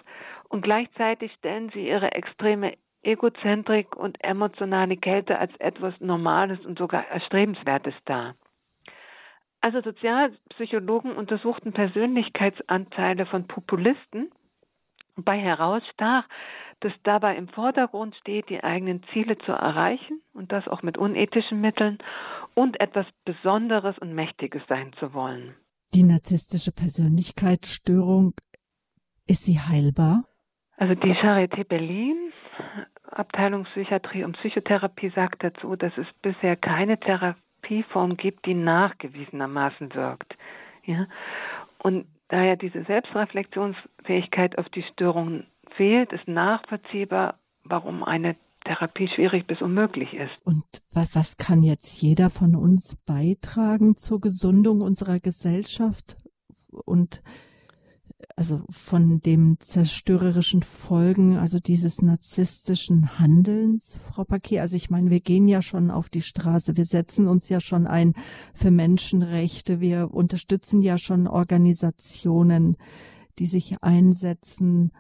und gleichzeitig stellen sie ihre extreme Egozentrik und emotionale Kälte als etwas Normales und sogar Erstrebenswertes dar. Also Sozialpsychologen untersuchten Persönlichkeitsanteile von Populisten, bei herausstach, dass dabei im Vordergrund steht, die eigenen Ziele zu erreichen und das auch mit unethischen Mitteln und etwas Besonderes und Mächtiges sein zu wollen. Die narzisstische Persönlichkeitsstörung, ist sie heilbar? Also die Charité Berlin, Abteilung Psychiatrie und Psychotherapie sagt dazu, dass es bisher keine Therapieform gibt, die nachgewiesenermaßen wirkt. Ja? Und daher diese Selbstreflexionsfähigkeit auf die Störungen fehlt, ist nachvollziehbar, warum eine Therapie schwierig bis unmöglich ist. Und was kann jetzt jeder von uns beitragen zur Gesundung unserer Gesellschaft und also von dem zerstörerischen Folgen, also dieses narzisstischen Handelns, Frau Paquet. Also ich meine, wir gehen ja schon auf die Straße, wir setzen uns ja schon ein für Menschenrechte, wir unterstützen ja schon Organisationen, die sich einsetzen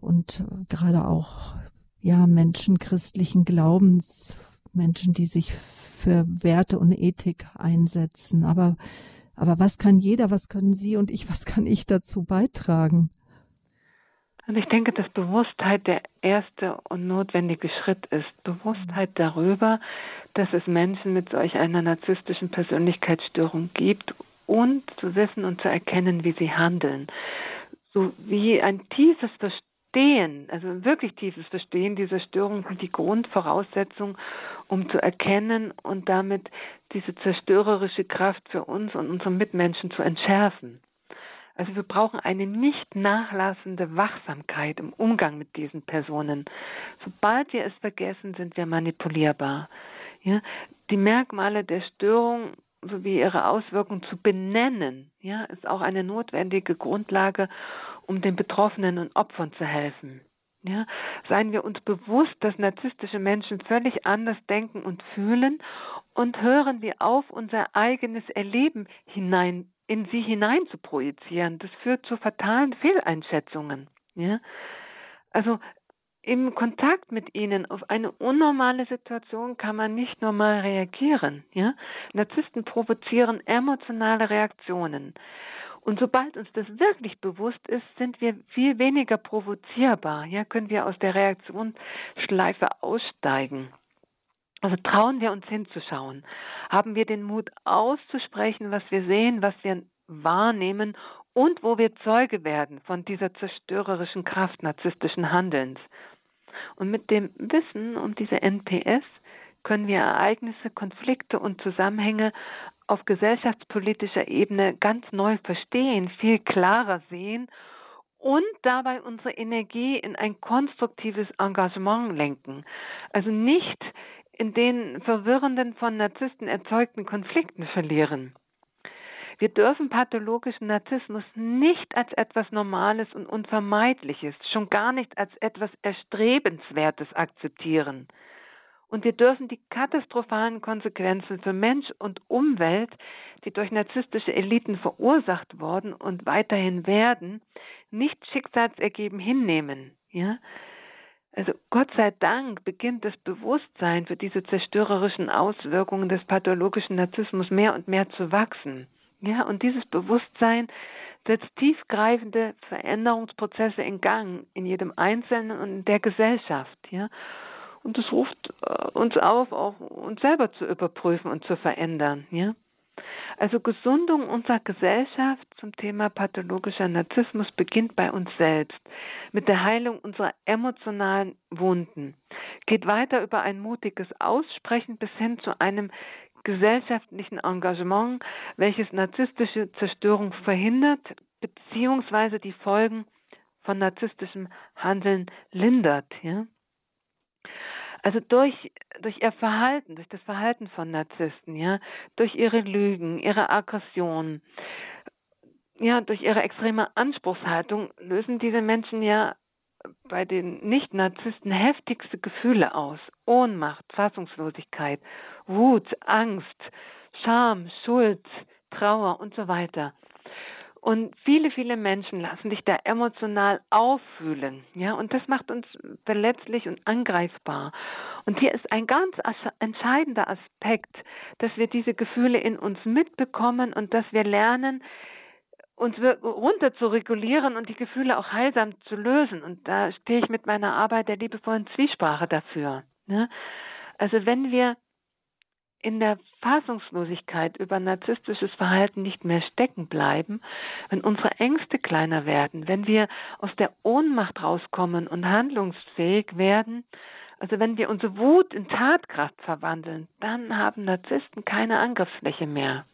und gerade auch ja Menschen christlichen Glaubens, Menschen, die sich für Werte und Ethik einsetzen. Aber aber was kann jeder, was können Sie und ich, was kann ich dazu beitragen? Und ich denke, dass Bewusstheit der erste und notwendige Schritt ist. Bewusstheit darüber, dass es Menschen mit solch einer narzisstischen Persönlichkeitsstörung gibt und zu wissen und zu erkennen, wie sie handeln. So wie ein tiefes Verständnis Verstehen, also wirklich tiefes Verstehen dieser Störung sind die Grundvoraussetzung, um zu erkennen und damit diese zerstörerische Kraft für uns und unsere Mitmenschen zu entschärfen. Also wir brauchen eine nicht nachlassende Wachsamkeit im Umgang mit diesen Personen. Sobald wir es vergessen, sind wir manipulierbar. Ja, die Merkmale der Störung sowie ihre Auswirkungen zu benennen, ja, ist auch eine notwendige Grundlage, um den Betroffenen und Opfern zu helfen. Ja, seien wir uns bewusst, dass narzisstische Menschen völlig anders denken und fühlen und hören wir auf, unser eigenes Erleben hinein, in sie hinein zu projizieren. Das führt zu fatalen Fehleinschätzungen. Ja, also im Kontakt mit ihnen auf eine unnormale Situation kann man nicht normal reagieren. Ja? Narzissten provozieren emotionale Reaktionen. Und sobald uns das wirklich bewusst ist, sind wir viel weniger provozierbar. Ja, können wir aus der Reaktionsschleife aussteigen. Also trauen wir uns hinzuschauen. Haben wir den Mut auszusprechen, was wir sehen, was wir wahrnehmen und wo wir Zeuge werden von dieser zerstörerischen Kraft narzisstischen Handelns. Und mit dem Wissen um diese NPS können wir Ereignisse, Konflikte und Zusammenhänge auf gesellschaftspolitischer Ebene ganz neu verstehen, viel klarer sehen und dabei unsere Energie in ein konstruktives Engagement lenken. Also nicht in den verwirrenden von Narzissten erzeugten Konflikten verlieren. Wir dürfen pathologischen Narzissmus nicht als etwas Normales und Unvermeidliches, schon gar nicht als etwas Erstrebenswertes akzeptieren. Und wir dürfen die katastrophalen Konsequenzen für Mensch und Umwelt, die durch narzisstische Eliten verursacht worden und weiterhin werden, nicht schicksalsergeben hinnehmen. Ja? Also Gott sei Dank beginnt das Bewusstsein für diese zerstörerischen Auswirkungen des pathologischen Narzissmus mehr und mehr zu wachsen. Ja, und dieses Bewusstsein setzt tiefgreifende Veränderungsprozesse in Gang in jedem Einzelnen und in der Gesellschaft. Ja, und es ruft äh, uns auf, auch uns selber zu überprüfen und zu verändern. Ja, also Gesundung unserer Gesellschaft zum Thema pathologischer Narzissmus beginnt bei uns selbst mit der Heilung unserer emotionalen Wunden, geht weiter über ein mutiges Aussprechen bis hin zu einem gesellschaftlichen Engagement, welches narzisstische Zerstörung verhindert, beziehungsweise die Folgen von narzisstischem Handeln lindert. Ja? Also durch, durch ihr Verhalten, durch das Verhalten von Narzissten, ja, durch ihre Lügen, ihre Aggression, ja, durch ihre extreme Anspruchshaltung lösen diese Menschen ja bei den Nicht-Narzissten heftigste Gefühle aus. Ohnmacht, Fassungslosigkeit, Wut, Angst, Scham, Schuld, Trauer und so weiter. Und viele, viele Menschen lassen sich da emotional auffühlen, ja, und das macht uns verletzlich und angreifbar. Und hier ist ein ganz entscheidender Aspekt, dass wir diese Gefühle in uns mitbekommen und dass wir lernen, uns runter zu regulieren und die Gefühle auch heilsam zu lösen. Und da stehe ich mit meiner Arbeit der liebevollen Zwiesprache dafür. Ne? Also wenn wir in der Fassungslosigkeit über narzisstisches Verhalten nicht mehr stecken bleiben, wenn unsere Ängste kleiner werden, wenn wir aus der Ohnmacht rauskommen und handlungsfähig werden, also wenn wir unsere Wut in Tatkraft verwandeln, dann haben Narzissten keine Angriffsfläche mehr.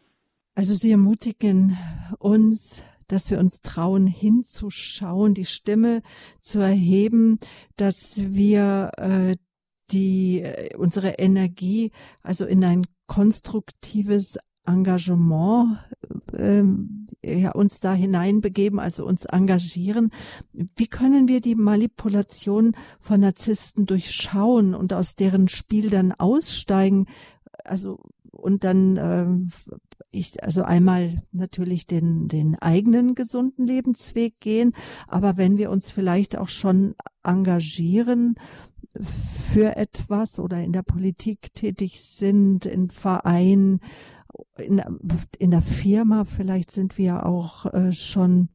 Also Sie ermutigen uns, dass wir uns trauen, hinzuschauen, die Stimme zu erheben, dass wir äh, die äh, unsere Energie also in ein konstruktives Engagement äh, ja, uns da hineinbegeben, also uns engagieren. Wie können wir die Manipulation von Narzissten durchschauen und aus deren Spiel dann aussteigen? Also und dann äh, ich also einmal natürlich den den eigenen gesunden Lebensweg gehen, aber wenn wir uns vielleicht auch schon engagieren für etwas oder in der Politik tätig sind, in Vereinen, in, in der Firma, vielleicht sind wir auch äh, schon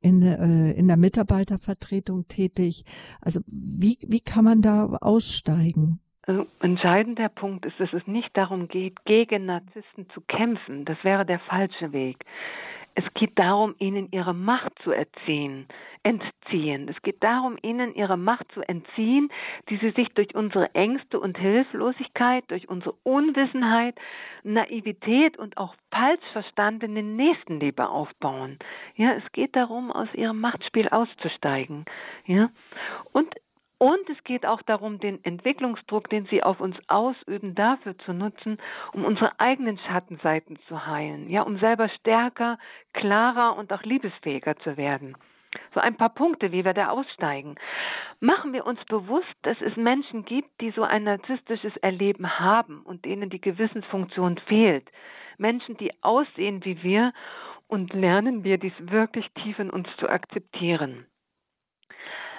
in, äh, in der Mitarbeitervertretung tätig. Also wie, wie kann man da aussteigen? Also entscheidender Punkt ist, dass es nicht darum geht, gegen Narzissten zu kämpfen. Das wäre der falsche Weg. Es geht darum, ihnen ihre Macht zu erziehen, entziehen. Es geht darum, ihnen ihre Macht zu entziehen, die sie sich durch unsere Ängste und Hilflosigkeit, durch unsere Unwissenheit, Naivität und auch falsch verstandene Nächstenliebe aufbauen. Ja, es geht darum, aus ihrem Machtspiel auszusteigen. Ja, und und es geht auch darum, den Entwicklungsdruck, den sie auf uns ausüben, dafür zu nutzen, um unsere eigenen Schattenseiten zu heilen, ja, um selber stärker, klarer und auch liebesfähiger zu werden. So ein paar Punkte, wie wir da aussteigen. Machen wir uns bewusst, dass es Menschen gibt, die so ein narzisstisches Erleben haben und denen die Gewissensfunktion fehlt. Menschen, die aussehen wie wir und lernen wir dies wirklich tief in uns zu akzeptieren.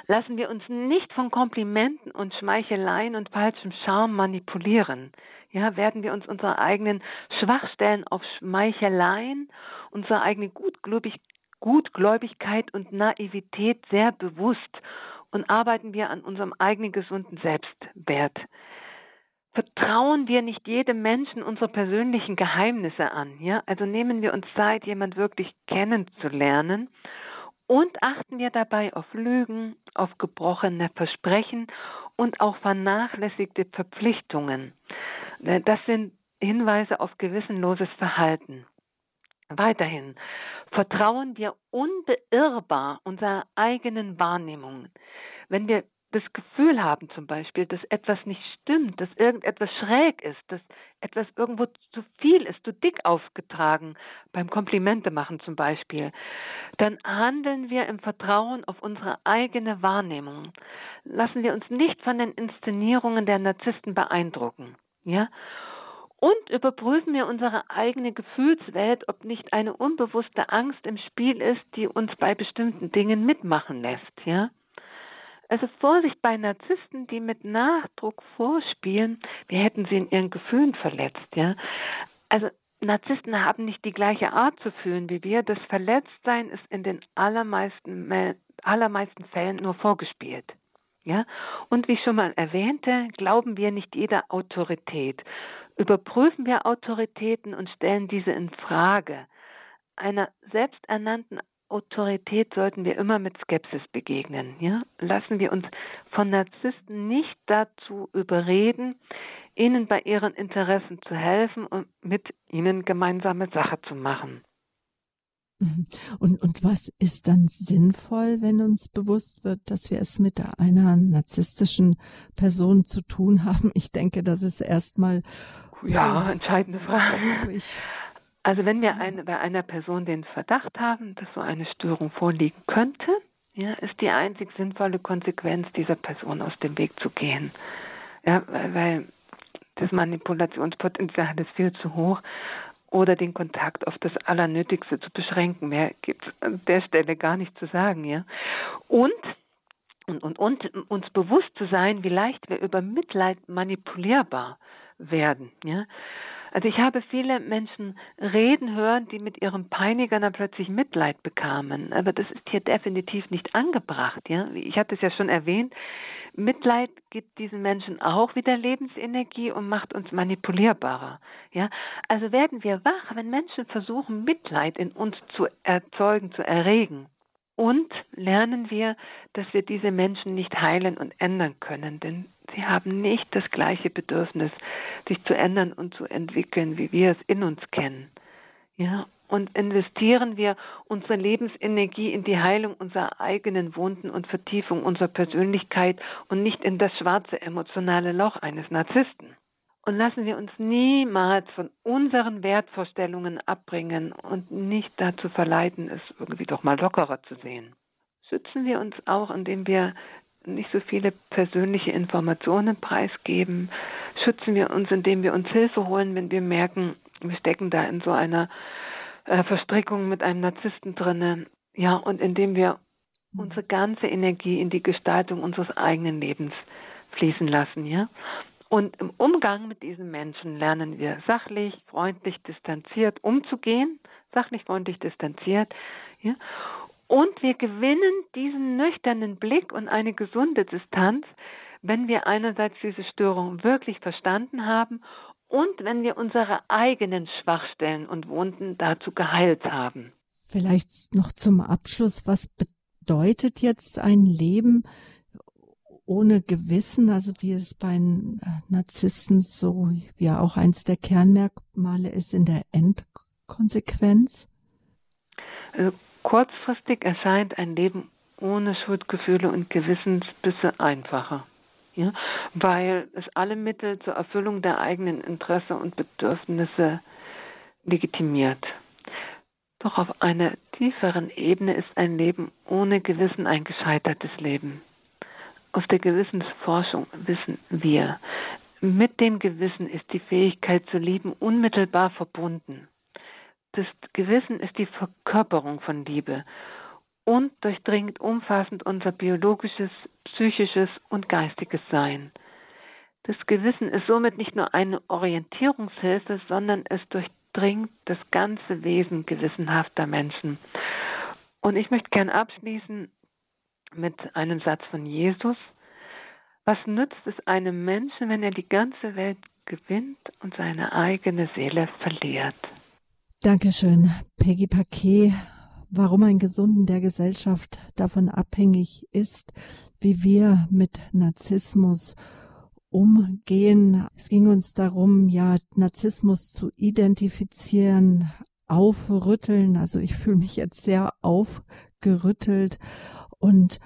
Lassen wir uns nicht von Komplimenten und Schmeicheleien und falschem Charme manipulieren. Ja, werden wir uns unserer eigenen Schwachstellen auf Schmeicheleien, unserer eigenen Gutgläubig Gutgläubigkeit und Naivität sehr bewusst und arbeiten wir an unserem eigenen gesunden Selbstwert. Vertrauen wir nicht jedem Menschen unsere persönlichen Geheimnisse an, ja? Also nehmen wir uns Zeit, jemand wirklich kennenzulernen und achten wir dabei auf Lügen, auf gebrochene Versprechen und auch vernachlässigte Verpflichtungen. Äh, das sind Hinweise auf gewissenloses Verhalten. Weiterhin vertrauen wir unbeirrbar unserer eigenen Wahrnehmung. Wenn wir das Gefühl haben zum Beispiel, dass etwas nicht stimmt, dass irgendetwas schräg ist, dass etwas irgendwo zu viel ist, zu dick aufgetragen, beim Komplimente machen zum Beispiel, dann handeln wir im Vertrauen auf unsere eigene Wahrnehmung. Lassen wir uns nicht von den Inszenierungen der Narzissten beeindrucken. Ja? Und überprüfen wir unsere eigene Gefühlswelt, ob nicht eine unbewusste Angst im Spiel ist, die uns bei bestimmten Dingen mitmachen lässt, ja? Also Vorsicht bei Narzissten, die mit Nachdruck vorspielen, wir hätten sie in ihren Gefühlen verletzt, ja. Also Narzissten haben nicht die gleiche Art zu fühlen wie wir. Das Verletztsein ist in den allermeisten, allermeisten Fällen nur vorgespielt. Ja? Und wie ich schon mal erwähnte, glauben wir nicht jeder Autorität. Überprüfen wir Autoritäten und stellen diese in Frage. Einer selbsternannten Autorität sollten wir immer mit Skepsis begegnen. Ja? Lassen wir uns von Narzissten nicht dazu überreden, ihnen bei ihren Interessen zu helfen und mit ihnen gemeinsame Sache zu machen. Mhm. Und, und was ist dann sinnvoll, wenn uns bewusst wird, dass wir es mit einer narzisstischen Person zu tun haben? Ich denke, das ist erstmal. Ja, entscheidende Frage. Also wenn wir eine, bei einer Person den Verdacht haben, dass so eine Störung vorliegen könnte, ja, ist die einzig sinnvolle Konsequenz, dieser Person aus dem Weg zu gehen. Ja, weil, weil das Manipulationspotenzial ist viel zu hoch oder den Kontakt auf das Allernötigste zu beschränken. Mehr gibt es an der Stelle gar nicht zu sagen, ja. Und und, und, und uns bewusst zu sein, wie leicht wir über Mitleid manipulierbar werden. Ja? Also ich habe viele Menschen reden hören, die mit ihrem Peiniger dann plötzlich Mitleid bekamen. Aber das ist hier definitiv nicht angebracht. Ja? Ich hatte es ja schon erwähnt. Mitleid gibt diesen Menschen auch wieder Lebensenergie und macht uns manipulierbarer. Ja? Also werden wir wach, wenn Menschen versuchen, Mitleid in uns zu erzeugen, zu erregen. Und lernen wir, dass wir diese Menschen nicht heilen und ändern können, denn sie haben nicht das gleiche Bedürfnis, sich zu ändern und zu entwickeln, wie wir es in uns kennen. Ja, und investieren wir unsere Lebensenergie in die Heilung unserer eigenen Wunden und Vertiefung unserer Persönlichkeit und nicht in das schwarze emotionale Loch eines Narzissten. Und lassen wir uns niemals von unseren Wertvorstellungen abbringen und nicht dazu verleiten, es irgendwie doch mal lockerer zu sehen. Schützen wir uns auch, indem wir nicht so viele persönliche Informationen preisgeben. Schützen wir uns, indem wir uns Hilfe holen, wenn wir merken, wir stecken da in so einer äh, Verstrickung mit einem Narzissten drinnen. Ja, und indem wir unsere ganze Energie in die Gestaltung unseres eigenen Lebens fließen lassen, ja. Und im Umgang mit diesen Menschen lernen wir sachlich, freundlich, distanziert umzugehen, sachlich, freundlich, distanziert, ja. Und wir gewinnen diesen nüchternen Blick und eine gesunde Distanz, wenn wir einerseits diese Störung wirklich verstanden haben und wenn wir unsere eigenen Schwachstellen und Wunden dazu geheilt haben. Vielleicht noch zum Abschluss, was bedeutet jetzt ein Leben ohne Gewissen, also wie es bei Narzissten so wie auch eins der Kernmerkmale ist in der Endkonsequenz? Also kurzfristig erscheint ein Leben ohne Schuldgefühle und Gewissensbisse einfacher ja, weil es alle Mittel zur Erfüllung der eigenen Interesse und Bedürfnisse legitimiert. Doch auf einer tieferen Ebene ist ein Leben ohne Gewissen ein gescheitertes Leben. Aus der Gewissensforschung wissen wir, mit dem Gewissen ist die Fähigkeit zu lieben unmittelbar verbunden. Das Gewissen ist die Verkörperung von Liebe und durchdringt umfassend unser biologisches, psychisches und geistiges Sein. Das Gewissen ist somit nicht nur eine Orientierungshilfe, sondern es durchdringt das ganze Wesen gewissenhafter Menschen. Und ich möchte gern abschließen mit einem Satz von Jesus. Was nützt es einem Menschen, wenn er die ganze Welt gewinnt und seine eigene Seele verliert? Dankeschön, Peggy Paquet warum ein Gesunden der Gesellschaft davon abhängig ist, wie wir mit Narzissmus umgehen. Es ging uns darum, ja, Narzissmus zu identifizieren, aufrütteln. Also ich fühle mich jetzt sehr aufgerüttelt und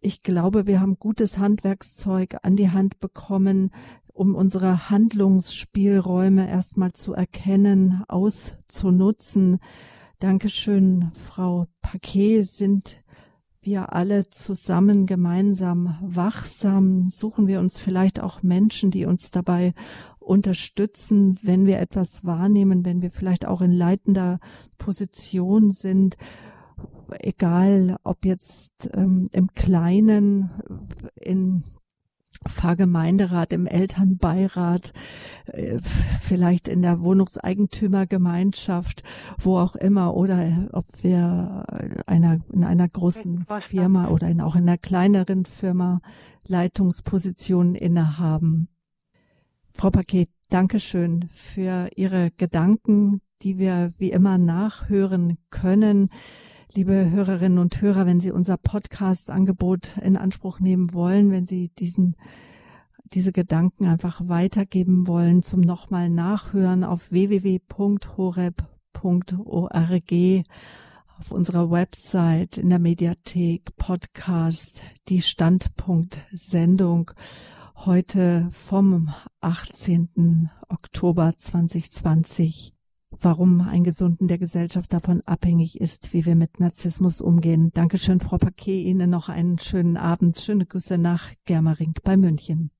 ich glaube, wir haben gutes Handwerkszeug an die Hand bekommen, um unsere Handlungsspielräume erstmal zu erkennen, auszunutzen. Dankeschön, Frau Paquet. Sind wir alle zusammen gemeinsam wachsam? Suchen wir uns vielleicht auch Menschen, die uns dabei unterstützen, wenn wir etwas wahrnehmen, wenn wir vielleicht auch in leitender Position sind? Egal, ob jetzt ähm, im Kleinen, in Pfarrgemeinderat, im Elternbeirat, äh, vielleicht in der Wohnungseigentümergemeinschaft, wo auch immer, oder ob wir einer, in einer großen Firma oder in, auch in einer kleineren Firma Leitungspositionen innehaben. Frau Paket, Dankeschön für Ihre Gedanken, die wir wie immer nachhören können. Liebe Hörerinnen und Hörer, wenn Sie unser Podcast-Angebot in Anspruch nehmen wollen, wenn Sie diesen diese Gedanken einfach weitergeben wollen zum nochmal Nachhören auf www.horeb.org auf unserer Website, in der Mediathek, Podcast, die Standpunkt-Sendung heute vom 18. Oktober 2020 warum ein Gesunden der Gesellschaft davon abhängig ist, wie wir mit Narzissmus umgehen. Dankeschön, Frau Paquet. Ihnen noch einen schönen Abend. Schöne Grüße nach Germering bei München.